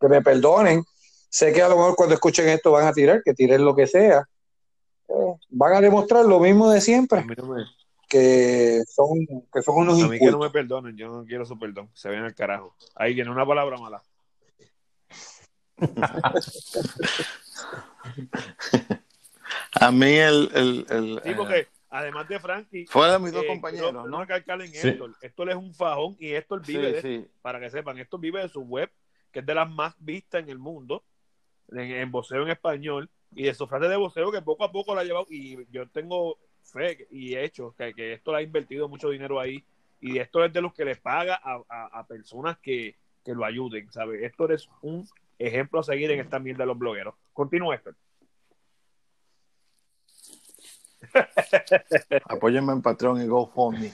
Que me perdonen, sé que a lo mejor cuando escuchen esto van a tirar, que tiren lo que sea. Eh, van a demostrar lo mismo de siempre, que son, que son unos a mí que no me perdonen, yo no quiero su perdón. Se ven al carajo. Ahí viene una palabra mala. <laughs> A mí el. el, el Sí, eh, porque además de Frankie, fuera de mis dos eh, compañeros, ¿no? recalcar en Sí. Héctor. Héctor es un fajón y Héctor vive de Sí, para que sepan, esto vive de su web, que es de las más vistas en el mundo, en, en voceo en español, y de su frase de voceo que poco a poco la ha llevado, y yo tengo fe y hecho que, que esto le ha invertido mucho dinero ahí, y esto es de los que le paga a, a- personas que, que lo ayuden, ¿sabes? Esto es un ejemplo a seguir en esta mierda de los blogueros. Continúa, Héctor. <laughs> Apóyenme en Patreon y GoFundMe.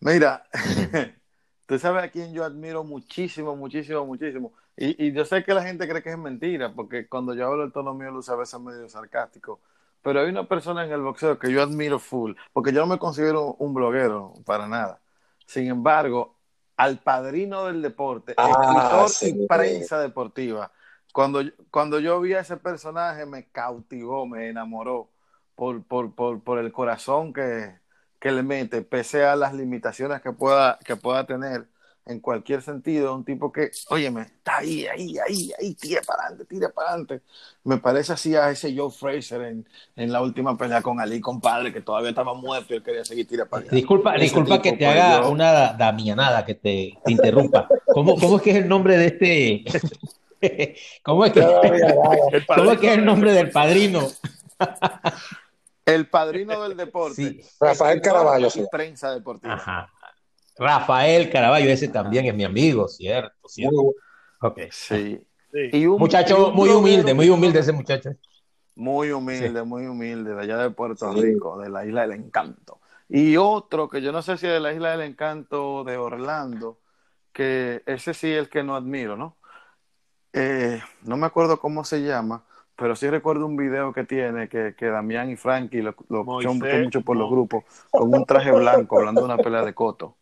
Mira, <laughs> tú sabes a quién yo admiro muchísimo, muchísimo, muchísimo. Y, y yo sé que la gente cree que es mentira, porque cuando yo hablo el tono mío lo uso a veces medio sarcástico. Pero hay una persona en el boxeo que yo admiro full, porque yo no me considero un bloguero para nada. Sin embargo, al padrino del deporte, Ah, escritor sí. y prensa deportiva, cuando, cuando yo vi a ese personaje me cautivó, me enamoró por, por, por, por el corazón que, que le mete, pese a las limitaciones que pueda, que pueda tener en cualquier sentido, un tipo que, óyeme, está ahí, ahí, ahí, ahí, tira para adelante, tira para adelante. Me parece así a ese Joe Fraser en, en la última pelea con Ali, compadre, que todavía estaba muerto y él quería seguir tira para allá. Disculpa, Ese disculpa que te pues, haga yo- una damianada, que te, te interrumpa. ¿Cómo, ¿Cómo es que es el nombre de este? <laughs> ¿Cómo es que, <laughs> ¿cómo es, que es el nombre del padrino? El padrino del deporte. Sí. Rafael Caraballo, sí. prensa deportiva. Ajá. Rafael Caraballo, ese también es mi amigo, cierto, cierto. Sí. Sí. Y un- y Muchacho un muy humilde, muy humilde ese muchacho. Muy humilde, muy humilde, de allá de Puerto Sí. Rico, de la Isla del Encanto. Y otro que yo no sé si es de la Isla del Encanto de Orlando, que ese sí es el que no admiro, ¿no? Eh, no me acuerdo cómo se llama, pero sí recuerdo un video que tiene que, que Damián y Frankie lo, lo mucho por los grupos, con un traje blanco hablando de una pelea de coto.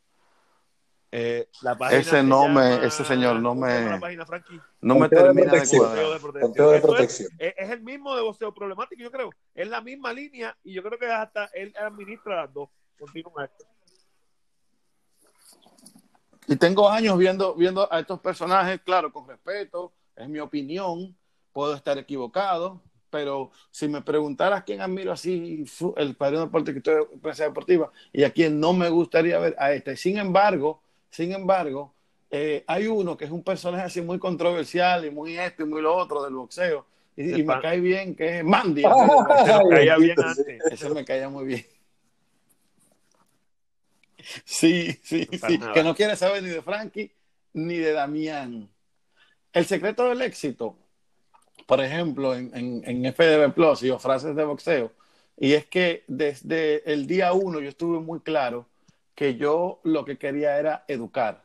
Eh, La página ese se no me- ese señor no ¿cómo se llama me- página, Frankie? no me de termina de cuadrar. De protección. De Eso es- el mismo de boxeo problemático, yo creo. Es la misma línea y yo creo que hasta él administra las dos. Continúa. Y tengo años viendo, viendo a estos personajes, claro, con respeto, es mi opinión, puedo estar equivocado, pero si me preguntaras quién admiro así, el padrino deporte que estoy en prensa deportiva, y a quien no me gustaría ver a este. Sin embargo, sin embargo, eh, hay uno que es un personaje así muy controversial y muy esto y muy lo otro del boxeo, y, y me cae bien, que es Mandy. <laughs> Caía bien antes. Ese me caía muy bien. Sí, sí, sí. Que no quiere saber ni de Frankie ni de Damián. El secreto del éxito, por ejemplo, en, en, en FDB Plus y o frases de boxeo, y es que desde el día uno yo estuve muy claro que yo lo que quería era educar.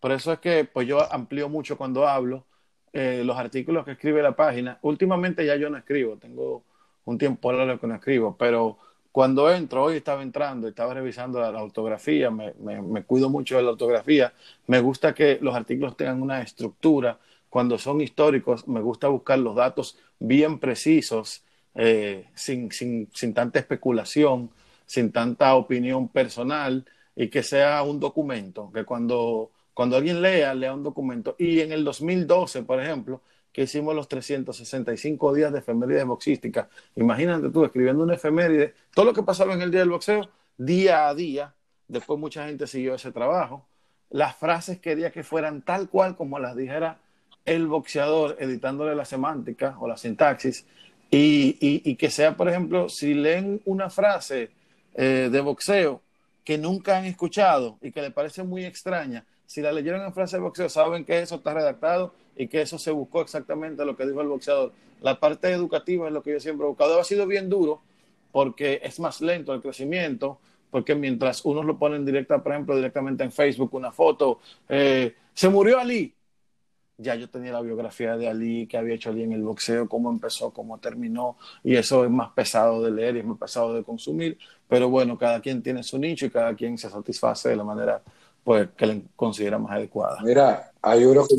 Por eso es que pues yo amplío mucho cuando hablo eh, los artículos que escribe la página. Últimamente ya yo no escribo, tengo un tiempo largo que no escribo, pero cuando entro, hoy estaba entrando, estaba revisando la, la ortografía, me, me- me cuido mucho de la ortografía, me gusta que los artículos tengan una estructura, cuando son históricos, me gusta buscar los datos bien precisos, eh, sin, sin, sin tanta especulación, sin tanta opinión personal y que sea un documento, que cuando, cuando alguien lea, lea un documento. Y en el 2012, por ejemplo, que hicimos los 365 días de efemérides boxísticas, imagínate tú escribiendo una efeméride, todo lo que pasaba en el día del boxeo, día a día, después mucha gente siguió ese trabajo, las frases quería que fueran tal cual como las dijera el boxeador, editándole la semántica o la sintaxis, y, y- que sea, por ejemplo, si leen una frase eh, de boxeo que nunca han escuchado y que le parece muy extraña, si la leyeron en frase de boxeo, saben que eso está redactado y que eso se buscó exactamente lo que dijo el boxeador. La parte educativa es lo que yo siempre he buscado. Ha sido bien duro porque es más lento el crecimiento, porque mientras unos lo ponen directa, por ejemplo, directamente en Facebook, una foto, eh, se murió Ali. Ya yo tenía la biografía de Ali, que había hecho Ali en el boxeo, cómo empezó, cómo terminó, y eso es más pesado de leer y es más pesado de consumir, pero bueno, cada quien tiene su nicho y cada quien se satisface de la manera pues, que le considera más adecuada. Mira, hay uno que,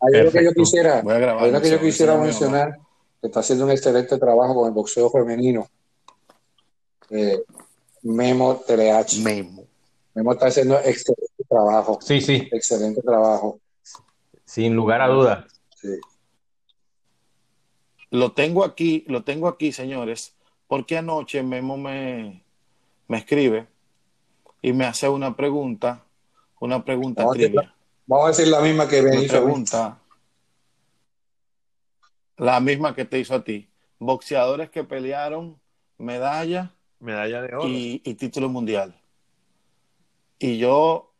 hay uno que yo quisiera, Voy a grabar hay uno que yo quisiera mencionar, que está haciendo un excelente trabajo con el boxeo femenino. Eh, Memo TLH. Memo. Memo está haciendo excelente trabajo, Sí, sí, excelente trabajo. Sin lugar a dudas. Sí. Lo tengo aquí, lo tengo aquí, señores, porque anoche Memo me, me escribe y me hace una pregunta, una pregunta Vamos a. Vamos a decir la misma que Me Benito. pregunta la misma que te hizo a ti. Boxeadores que pelearon medalla Medalla de oro. y, y título mundial. Y yo,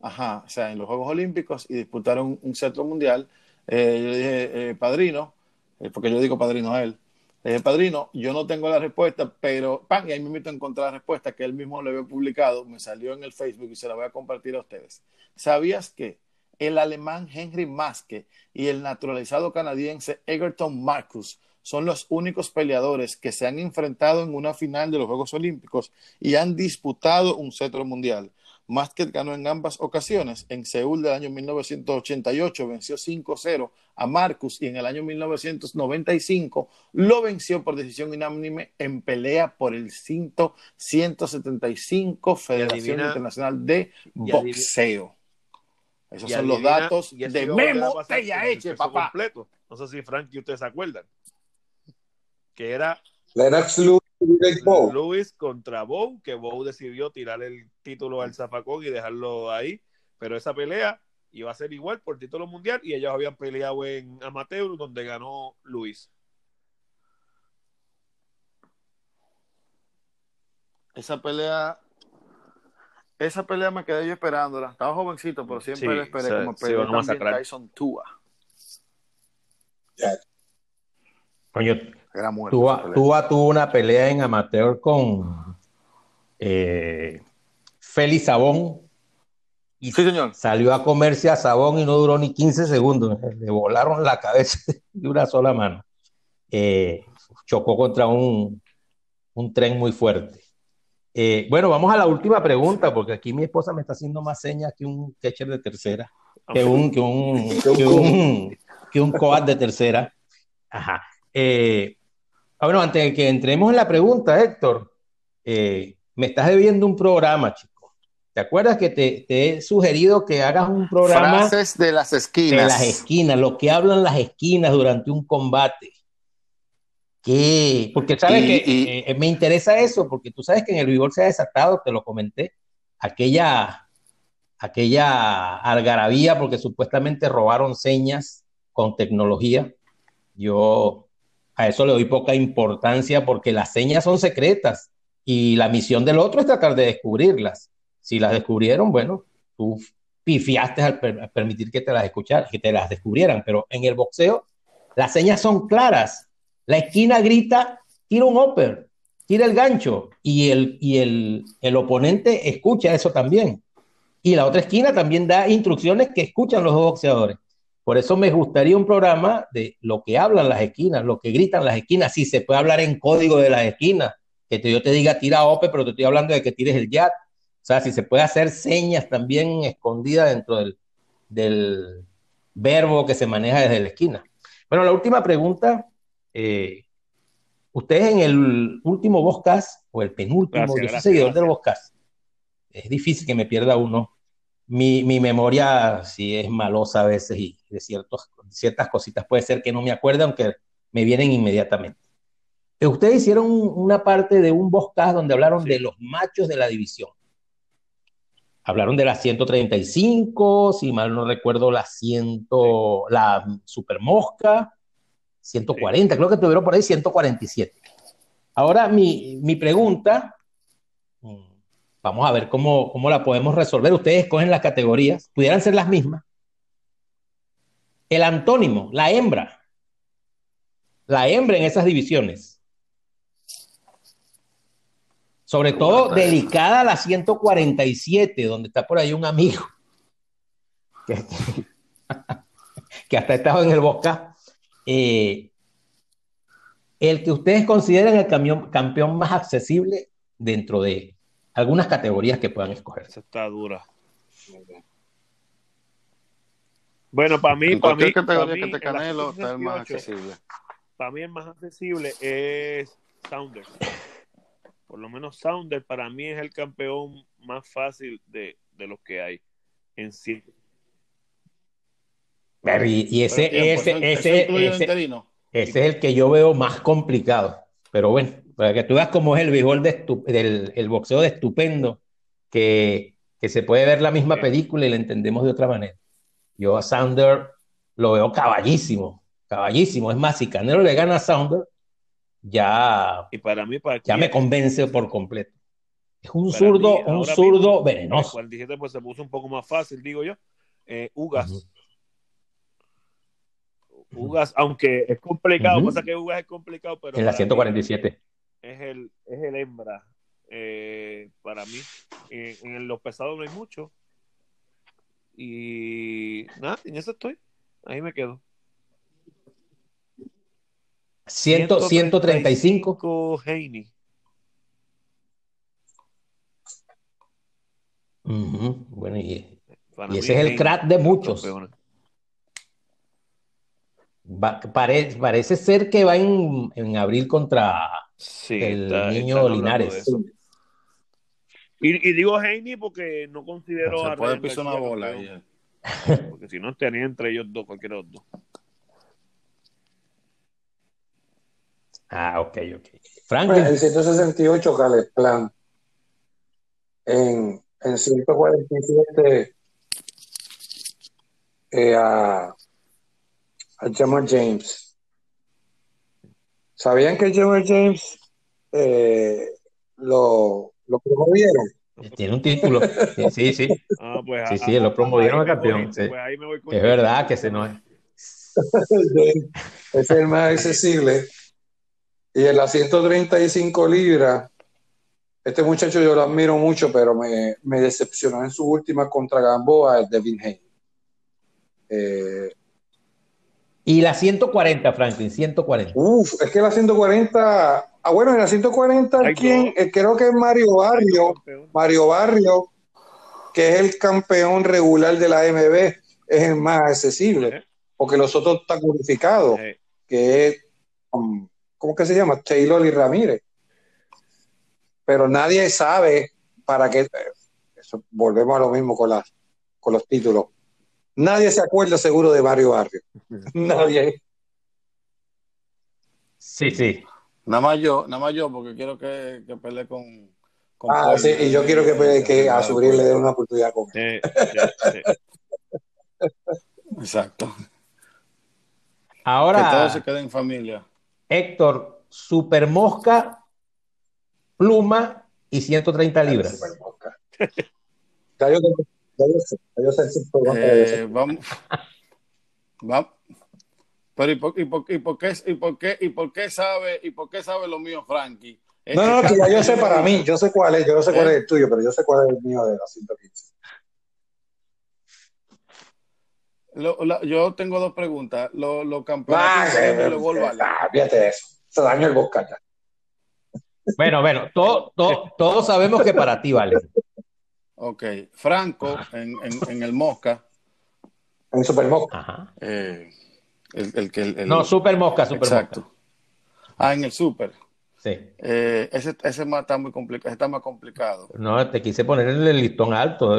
ajá, o sea, en los Juegos Olímpicos y disputaron un cetro mundial, eh, yo dije, eh, padrino, eh, porque yo digo padrino a él, le dije, padrino, yo no tengo la respuesta, pero, pan, y ahí me invito a encontrar la respuesta que él mismo le había publicado, me salió en el Facebook y se la voy a compartir a ustedes. ¿Sabías que el alemán Henry Maske y el naturalizado canadiense Egerton Marcus son los únicos peleadores que se han enfrentado en una final de los Juegos Olímpicos y han disputado un cetro mundial. Maske ganó en ambas ocasiones. En Seúl del año 1988 venció 5-0 a Marcus y en el año 1995 lo venció por decisión unánime en pelea por el cinto 175 Federación adivina- Internacional de Boxeo. Esos son los datos de Memo Tellaeche, peso papá. completo. No sé si Frank y ustedes se acuerdan. Que era Lennox Lewis. Lewis contra Bow, que Bow decidió tirar el título al zafacón y dejarlo ahí. Pero esa pelea iba a ser igual por título mundial y ellos habían peleado en amateur donde ganó Luis. Esa pelea. Esa pelea me quedé yo esperándola. Estaba jovencito, pero siempre Sí, la esperé se- como también masacrar. Tyson Tua. Coño, Era muerto. Tuvo una pelea en amateur con eh, Félix Sabón y Sí, señor. salió a comerse a Sabón y no duró ni 15 segundos. Le volaron la cabeza <laughs> de una sola mano. Eh, chocó contra un, un tren muy fuerte. Eh, bueno, vamos a la última pregunta, porque aquí mi esposa me está haciendo más señas que un catcher de tercera, que un, <laughs> que un, que un, que un coat de tercera. Ajá. Eh, ah, bueno, antes de que entremos en la pregunta, Héctor, eh, me estás debiendo un programa, chico. ¿Te acuerdas que te, te he sugerido que hagas un programa Frases de las de esquinas. las esquinas, lo que hablan las esquinas durante un combate? ¿Qué? Porque sabes Y- que y- eh, me interesa eso, porque tú sabes que en el vigor se ha desatado, te lo comenté, aquella, aquella algarabía, porque supuestamente robaron señas con tecnología. Yo a eso le doy poca importancia porque las señas son secretas y la misión del otro es tratar de descubrirlas. Si las descubrieron, bueno, tú pifiaste al, per- permitir que te las escucharan, que te las descubrieran, pero en el boxeo las señas son claras. La esquina grita, tira un upper, tira el gancho y el, y el, el oponente escucha eso también. Y la otra esquina también da instrucciones que escuchan los dos boxeadores. Por eso me gustaría un programa de lo que hablan las esquinas, lo que gritan las esquinas, si se puede hablar en código de las esquinas, que te- yo te diga tira ope, pero te estoy hablando de que tires el jab. O sea, si se puede hacer señas también escondidas dentro del, del verbo que se maneja desde la esquina. Bueno, la última pregunta. eh, ustedes en el último podcast, o el penúltimo, Gracias, yo soy gracias, seguidor del podcast. Es difícil que me pierda uno. Mi, mi memoria sí es malosa a veces y de ciertos, ciertas cositas puede ser que no me acuerde, aunque me vienen inmediatamente. Eh, Ustedes hicieron un- una parte de un podcast donde hablaron Sí. de los machos de la división. Hablaron de la 135, si mal no recuerdo, la 100, la Super Mosca, 140, creo que tuvieron por ahí 147. Ahora, mi, mi pregunta, vamos a ver cómo, cómo la podemos resolver. Ustedes escogen las categorías, pudieran ser las mismas. El antónimo, la hembra. La hembra en esas divisiones. Sobre todo dedicada a la 147, donde está por ahí un amigo que, <laughs> que hasta ha estado en el Boca. Eh, el que ustedes consideren el camión- campeón más accesible dentro de algunas categorías que puedan escoger. Esa está dura. Bueno, para mí, En para mí, para categoría mí, que te en la canelo está el más 168, accesible. para mí el más accesible es Saunders. Por lo menos Saunders para mí es el campeón más fácil de, de los que hay en sí. Pero y, y ese, tiempo, ese, ese, ese- ese es el que yo veo más complicado. Pero bueno, para que tú veas cómo es el béisbol de del el boxeo de estupendo, que, que se puede ver la misma película y la entendemos de otra manera. Yo a Sounder lo veo caballísimo, caballísimo. Es más, si Canelo le gana a Sounder, ya, Y para mí, para ya me convence por completo. Es un Para zurdo, un zurdo mismo, el venenoso. 47 pues se puso un poco más fácil, digo yo. Eh, Ugas. Ugas, aunque es complicado, Ujú. pasa que Ugas es complicado, pero En la para mí 147. Es el, es el hembra. eh, para mí, en, en los pesados no hay mucho. Y nada, en eso estoy. Ahí me quedo. 100, 135. Haney. Ujú. Bueno, y, Para y ese es el crack de muchos. Va- pare- parece ser que va en, en abril contra Sí, el está- niño hablando Linares. Y, y digo Haney porque no considero Se a puede pisar una bola. ahí. <laughs> Porque si no, estaría entre ellos dos, cualquiera de los dos. Ah, ok, ok. Bueno, Franklin, en 168 Caleb Plan. En, en 147 eh, a, a Jamal James. ¿Sabían que Jamal James eh, lo, lo promovieron? tiene un título. Sí, sí, sí. <laughs> Ah, pues, Sí, sí, a- lo promovieron a campeón, voy, sí. pues ahí me voy con Es verdad que se nos... Ese <laughs> es el más accesible. Y en las 135 libras, este muchacho yo lo admiro mucho, pero me, me decepcionó en su última contra Gamboa, el Devin Haney. Eh, Y la 140, Franklin, 140. uf, es que la 140, ah bueno, en la 140, Hay ¿quién? Eh, creo que es Mario Barrio. Mario Barrio, que es el campeón regular de la MB, es el más accesible, Eh, porque los otros están unificados. eh, que es, um, ¿cómo que se llama? Taylor y Ramírez. Pero nadie sabe para qué. Eso, volvemos a lo mismo con, las, con los títulos. Nadie se acuerda seguro de Mario Barrio. <laughs> Nadie. Sí, sí. Nada más yo, nada más yo, porque quiero que, que pelee con, con Ah, sí, y yo quiero que, que a Subriel le den una oportunidad con él. sí, sí. Exacto. Que todo Ahora, se quede en familia. Héctor, Super Mosca, Pluma y 130 libras. Super Boca. Ya yo, sé, ya yo sé. Eh, vamos. Vamos. Pero ¿y por, y, por, y, por qué, y, por qué, ¿y por qué sabe y por qué sabe lo mío, Frankie? Eh, No, no, que ya yo <laughs> sé para mí, yo sé cuál es, yo no sé cuál ¿Eh? es el tuyo, pero yo sé cuál es el mío de la 115. Lo- la- yo tengo dos preguntas. Los los Ah, campeonatos eh, los ah, fíjate de eso. Se dañó el Boca ya. Bueno, bueno, todo, todo- todos sabemos que para ti vale. Ok. Franco en, en, en el Mosca. En Super Boca. Ajá. eh, el, el que el- el- No, Super Mosca, Super Exacto. Mosca. Ah, en el Super. Sí. Eh, ese, ese más está muy complicado, está más complicado. No, te quise poner el listón alto.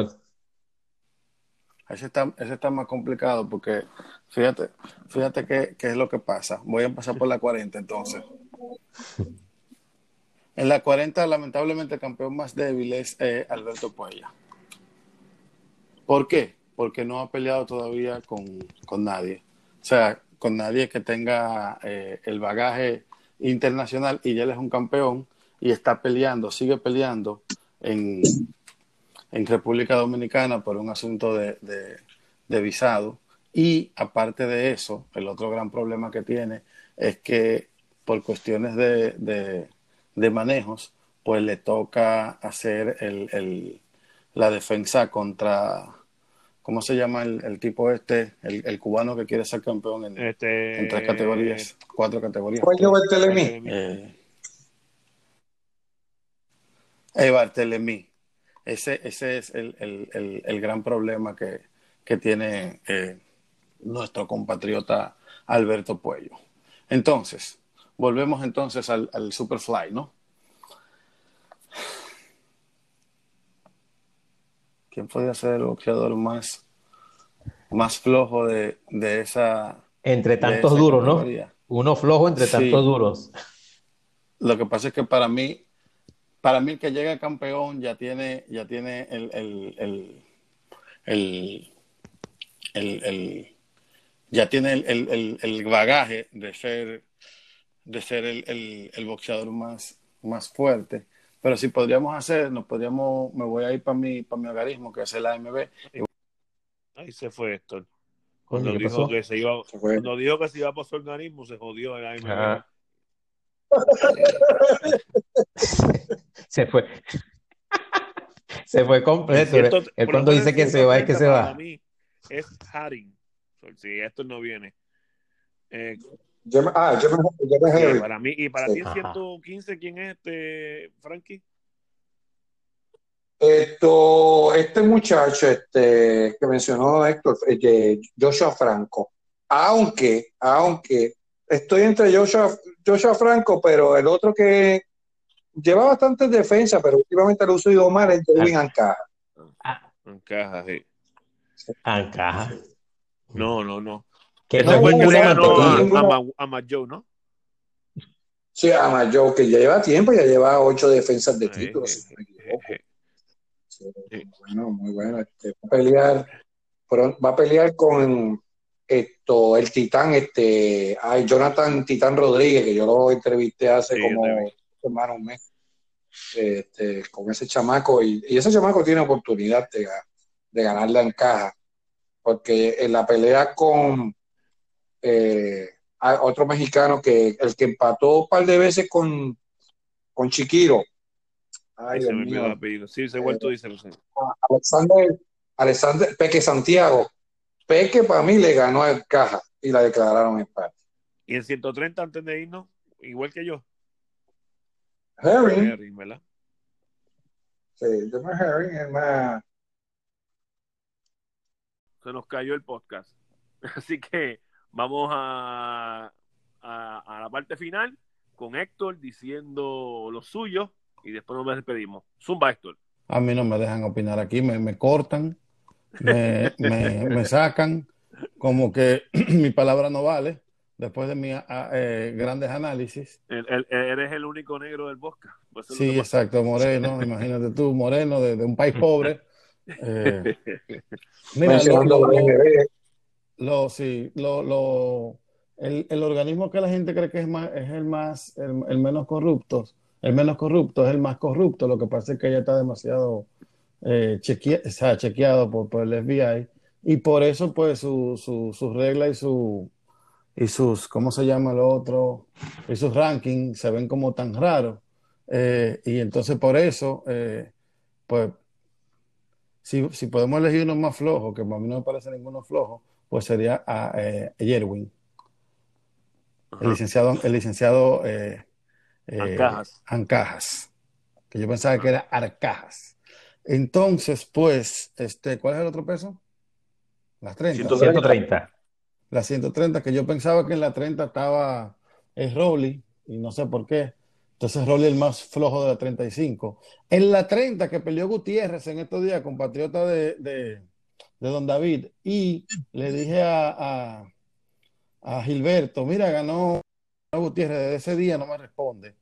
Ese está, ese está más complicado porque fíjate, fíjate qué, qué es lo que pasa. Voy a empezar por la 40 entonces. <laughs> En la 40, lamentablemente, el campeón más débil es eh, Alberto Puella. ¿Por qué? Porque no ha peleado todavía con, con nadie. O sea, con nadie que tenga eh, el bagaje internacional y ya él es un campeón y está peleando, sigue peleando en, en República Dominicana por un asunto de, de- visado. Y aparte de eso, el otro gran problema que tiene es que por cuestiones de- de manejos, pues le toca hacer el, el- la defensa contra, ¿cómo se llama el, el tipo este? El, el cubano que quiere ser campeón en, Este, en tres categorías, cuatro categorías. Bartolomé. Eh, eh, Barthélemy. Ese, ese es el, el- el- el gran problema que, que tiene eh, nuestro compatriota Alberto Puello. Entonces, volvemos entonces al, al Superfly, ¿no? ¿Quién podría ser el boxeador más, más flojo de, de esa... Entre tantos esa duros, ¿no? Uno flojo entre Sí. tantos duros. Lo que pasa es que para mí, para mí el que llega campeón ya tiene, ya tiene el, el, el, el, ya tiene el, el- el- el bagaje de ser, de ser el, el- el boxeador más, más fuerte. Pero si podríamos hacer, nos podríamos, me voy a ir para mi, para mi hogarismo, que es el AMB. Ahí se fue Héctor. Cuando ¿qué dijo pasó? que se iba, Se cuando dijo que se iba para su organismo, se jodió el AMB. Ajá. <laughs> Se fue. Se fue completo. Él por lo cuando dice que se va, es que se 130 para va. mí es Haring. Si esto no viene. Eh, Ah, sí, Harry. para mí, y para Sí. ti en Ajá. 115, ¿quién es este, Frankie? Esto, este muchacho este, que mencionó Héctor, eh, Joshua Franco, aunque, aunque estoy entre Joshua, Joshua Franco, pero el otro que lleva bastantes defensa, pero últimamente lo uso ido mal, es Edwin Ancaja. Ah, Encaja, sí. Ancaja. No, no, no. Que No, fue que ganó a, a, a Joe, ¿no? Sí, además yo que ya lleva tiempo, ya lleva ocho defensas de título, eh, si no me equivoco. eh, Sí, Sí. Bueno, muy bueno. Este, va a pelear, va a pelear con esto, el Titán, este, ay, Jonathan Titán Rodríguez, que yo lo entrevisté hace Sí, como semana, un mes, este, con ese chamaco, y, y ese chamaco tiene oportunidad de, de ganarla en caja, porque en la pelea con eh, hay otro mexicano que el que empató un par de veces con, con Chiquiro. Ay, se me el. Sí, igual tú dices. sí. Alexander, Alexander Peque Santiago. Peque para mí le ganó a Caja y la declararon empate. Y en 130 antes de irnos, igual que yo. Herring, Herring, ¿verdad? sí, yo me Herring es más. Se nos cayó el podcast. <laughs> Así que vamos a, a, a la parte final con Héctor diciendo lo suyo y después nos despedimos. Zumba, Héctor. A mí no me dejan opinar aquí, me, me cortan, me, me- <laughs> me sacan, como que <clears throat> mi palabra no vale después de mis eh, grandes análisis. El- el- eres el único negro del podcast. Pues Sí, exacto, moreno, imagínate tú, moreno de, de un país pobre. <laughs> Eh, <laughs> mira, lo, mencionando lo- lo- sí, lo, lo- el, el organismo que la gente cree que es, más, es el más, el, el menos corrupto, el menos corrupto es el más corrupto, lo que pasa es que ya está demasiado eh, chequeado por, por el FBI y por eso pues su, su, sus reglas y su y sus, ¿cómo se llama lo otro? Y sus rankings se ven como tan raros. Eh, y entonces por eso, eh, pues, si, si podemos elegir uno más flojo, que a mí no me parece ninguno flojo, pues sería a, eh, Yerwin, el licenciado, el licenciado eh, eh, Ancajas. Ancajas, que yo pensaba que era Arcajas. Entonces, pues, este, ¿cuál es el otro peso? Las 30. 130. 130. La 130, que yo pensaba que en la 30 estaba el Rolly, y no sé por qué. Entonces Rolly es el más flojo de la 35. En la 30 que peleó Gutiérrez en estos días, compatriota de, de, de Don David, y le dije a, a, a Gilberto, mira, ganó Gutiérrez, desde ese día no me responde.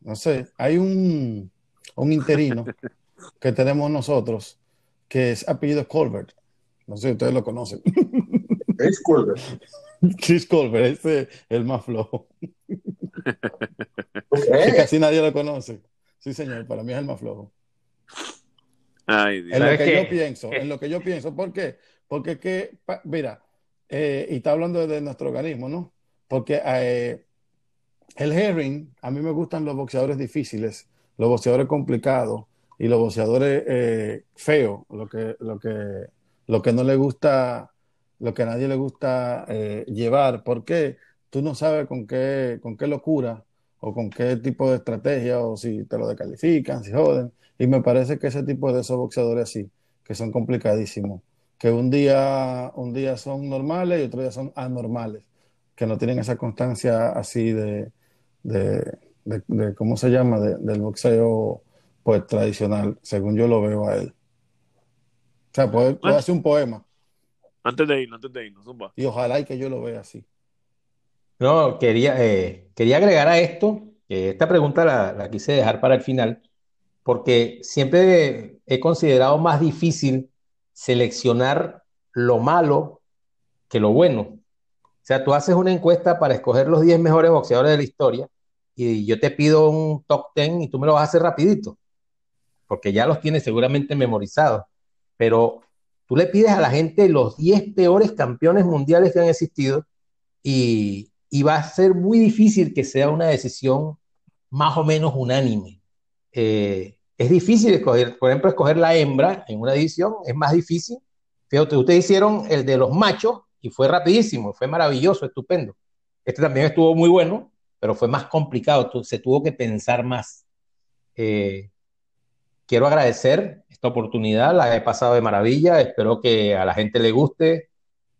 No sé, hay un, un interino <laughs> que tenemos nosotros, que es apellido Colbert. No sé si ustedes lo conocen. Es cool. Chris <laughs> Colbert, ese es el más flojo. <laughs> Casi nadie lo conoce. Sí, señor, para mí es el más flojo. Ay, Dios. En lo ¿Sabes que qué? yo pienso, en lo que yo pienso. ¿Por qué? Porque que, pa- mira, eh, y está hablando de nuestro organismo, ¿no? Porque eh, el herring, a mí me gustan los boxeadores difíciles, los boxeadores complicados y los boxeadores eh, feos, lo que, lo que, lo que no le gusta, lo que a nadie le gusta eh, llevar. ¿Por qué? Tú no sabes con qué, con qué locura o con qué tipo de estrategia o si te lo descalifican, si joden. Y me parece que ese tipo de esos boxeadores así, que son complicadísimos, que un día, un día son normales y otro día son anormales, que no tienen esa constancia así de, de, de- de- ¿cómo se llama? De- del boxeo pues tradicional, según yo lo veo a él. O sea, puede, puede hacer un poema Antes de irnos, antes de irnos, Zumba. y ojalá y que yo lo vea así. No, quería, eh, quería agregar a esto, que esta pregunta la, la quise dejar para el final, porque siempre he considerado más difícil seleccionar lo malo que lo bueno. O sea, tú haces una encuesta para escoger los 10 mejores boxeadores de la historia y yo te pido un top 10 y tú me lo vas a hacer rapidito, porque ya los tienes seguramente memorizados. Pero tú le pides a la gente los 10 peores campeones mundiales que han existido y, y va a ser muy difícil que sea una decisión más o menos unánime. Eh, es difícil escoger, por ejemplo, escoger la hembra en una división, es más difícil. Fíjate, ustedes hicieron el de los machos y fue rapidísimo, fue maravilloso, estupendo. Este también estuvo muy bueno, pero fue más complicado, se tuvo que pensar más. Eh, quiero agradecer esta oportunidad, la he pasado de maravilla, espero que a la gente le guste,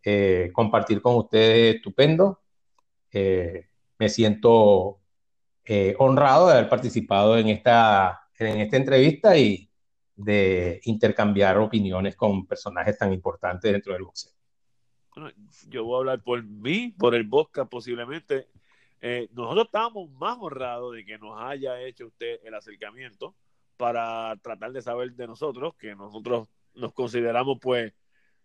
eh, compartir con ustedes estupendo. Me siento eh, honrado de haber participado en esta, en esta entrevista y de intercambiar opiniones con personajes tan importantes dentro del boxeo. Yo voy a hablar por mí, por el Bosca posiblemente. Eh, nosotros estábamos más honrados de que nos haya hecho usted el acercamiento para tratar de saber de nosotros, que nosotros nos consideramos pues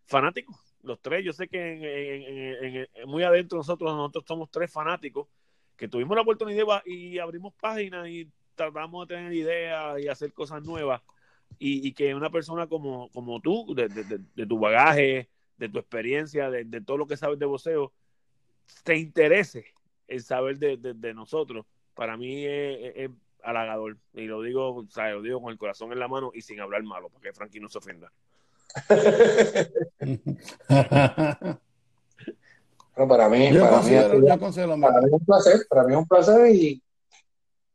fanáticos, los tres. Yo sé que muy adentro nosotros, nosotros somos tres fanáticos que tuvimos la oportunidad y abrimos páginas y tratamos de tener ideas y hacer cosas nuevas. Y, y que una persona como, como tú, de, de, de, tu bagaje, de tu experiencia, de, todo lo que sabes de boxeo, te interese el saber de, nosotros, para mí es, es, halagador. Y lo digo, o sea, lo digo con el corazón en la mano y sin hablar malo, para que Frankie no se ofenda. <laughs> Bueno, para mí, para, mí, para mí es un placer, para mí es un placer y,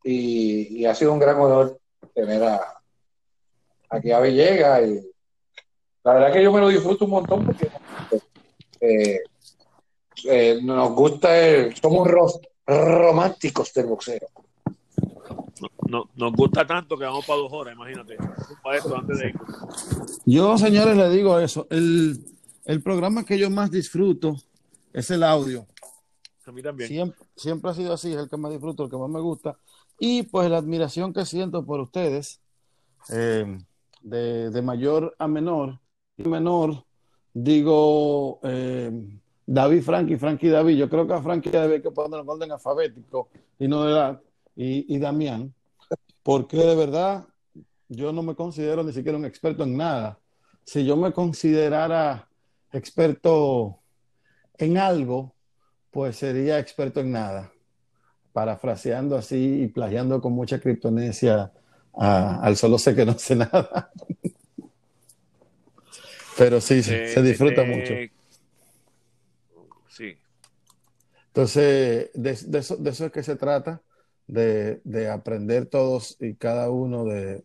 y, y ha sido un gran honor tener a, aquí a Villegas y la verdad que yo me lo disfruto un montón porque eh, eh, nos gusta, el, somos románticos del boxeo. No, nos gusta tanto que vamos para dos horas, imagínate. antes de Yo, señores, le digo eso. El, el programa que yo más disfruto es el audio. A mí también. Siempre, siempre ha sido así, es el que más disfruto, el que más me gusta. Y pues la admiración que siento por ustedes, eh, de, de, mayor a menor, y menor, digo eh, David Frankie, Frankie David. Yo creo que a Frankie David hay que poner en orden alfabético y no de edad, y, y Damián, porque de verdad yo no me considero ni siquiera un experto en nada. Si yo me considerara experto en algo, pues sería experto en nada. Parafraseando así y plagiando con mucha criptonesia al solo sé que no sé <laughs> nada. Pero sí, se disfruta mucho. Sí. Entonces, de, eso, de, eso, es que se trata, de, de aprender todos y cada uno de,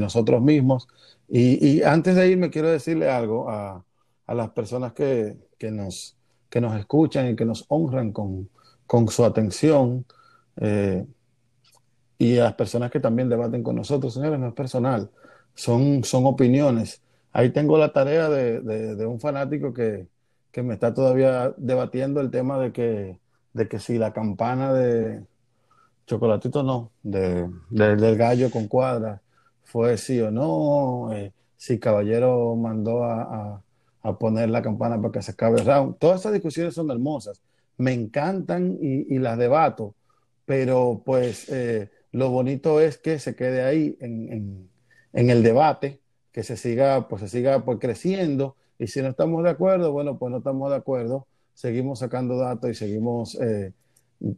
nosotros mismos. Y, y, antes de irme, quiero decirle algo a, a las personas que, que nos que nos escuchan y que nos honran con, con su atención. Eh, y a las personas que también debaten con nosotros, señores, no es personal, son, son opiniones. Ahí tengo la tarea de, de, un fanático que, que, me está todavía debatiendo el tema de que, de que si la campana de chocolatito no, de, del gallo con cuadra fue sí o no, eh, si Caballero mandó a a poner la campana para que se acabe el round. Todas esas discusiones son hermosas, me encantan y, las debato, pero pues eh, lo bonito es que se quede ahí en, el debate, que se siga, pues se siga pues, creciendo y si no estamos de acuerdo, bueno, pues no estamos de acuerdo, seguimos sacando datos y seguimos eh,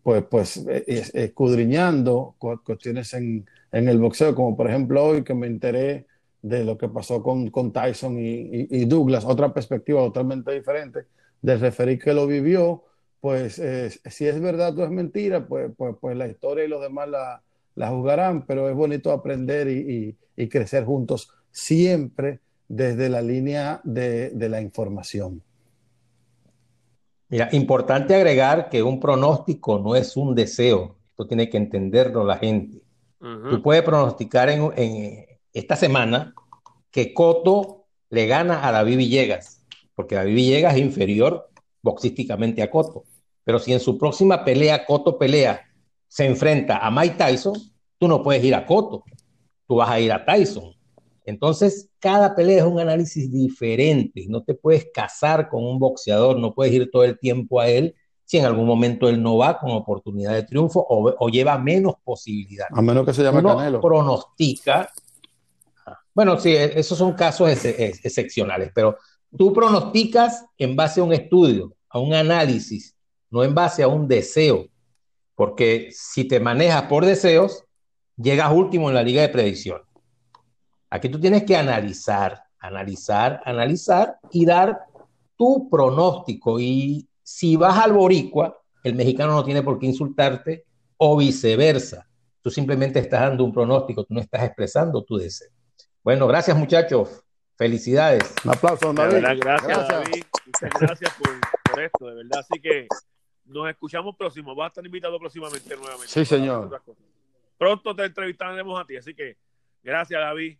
pues, pues eh, escudriñando cuestiones en, en el boxeo, como por ejemplo hoy que me enteré de lo que pasó con, con Tyson y, Douglas, otra perspectiva totalmente diferente, de referir que lo vivió, pues eh, si es verdad o es mentira, pues, pues, pues, la historia y los demás la, la jugarán, pero es bonito aprender y, y, crecer juntos siempre desde la línea de, de, la información. Mira, importante agregar que un pronóstico no es un deseo, esto tiene que entenderlo la gente. Tú puedes pronosticar en, en, esta semana que Coto le gana a David Villegas, porque David Villegas es inferior boxísticamente a Coto. Pero si en su próxima pelea Coto pelea, se enfrenta a Mike Tyson, tú no puedes ir a Coto, tú vas a ir a Tyson. Entonces, cada pelea es un análisis diferente. No te puedes casar con un boxeador, no puedes ir todo el tiempo a él si en algún momento él no va con oportunidad de triunfo o, lleva menos posibilidad. A menos que se llame Uno Canelo. pronostica bueno, sí, e, esos son casos excepcionales, pero tú pronosticas en base a un estudio, a un análisis, no en base a un deseo, porque si te manejas por deseos, llegas último en la liga de predicción. Aquí tú tienes que analizar, analizar, analizar y dar tu pronóstico. Y si vas al boricua, el mexicano no tiene por qué insultarte o viceversa. Tú simplemente estás dando un pronóstico, tú no estás expresando tu deseo. Bueno, gracias muchachos. Felicidades. Un aplauso, David. gracias, gracias, David. Muchas gracias por, esto, de verdad. Así que nos escuchamos próximo. Vas a estar invitado próximamente nuevamente. Sí, señor. Pronto te entrevistaremos a ti. Así que gracias, David.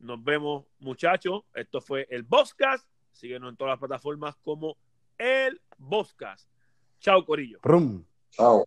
Nos vemos, muchachos. Esto fue el Boscast. Síguenos en todas las plataformas como el Boscast. Chao, Corillo. Chao.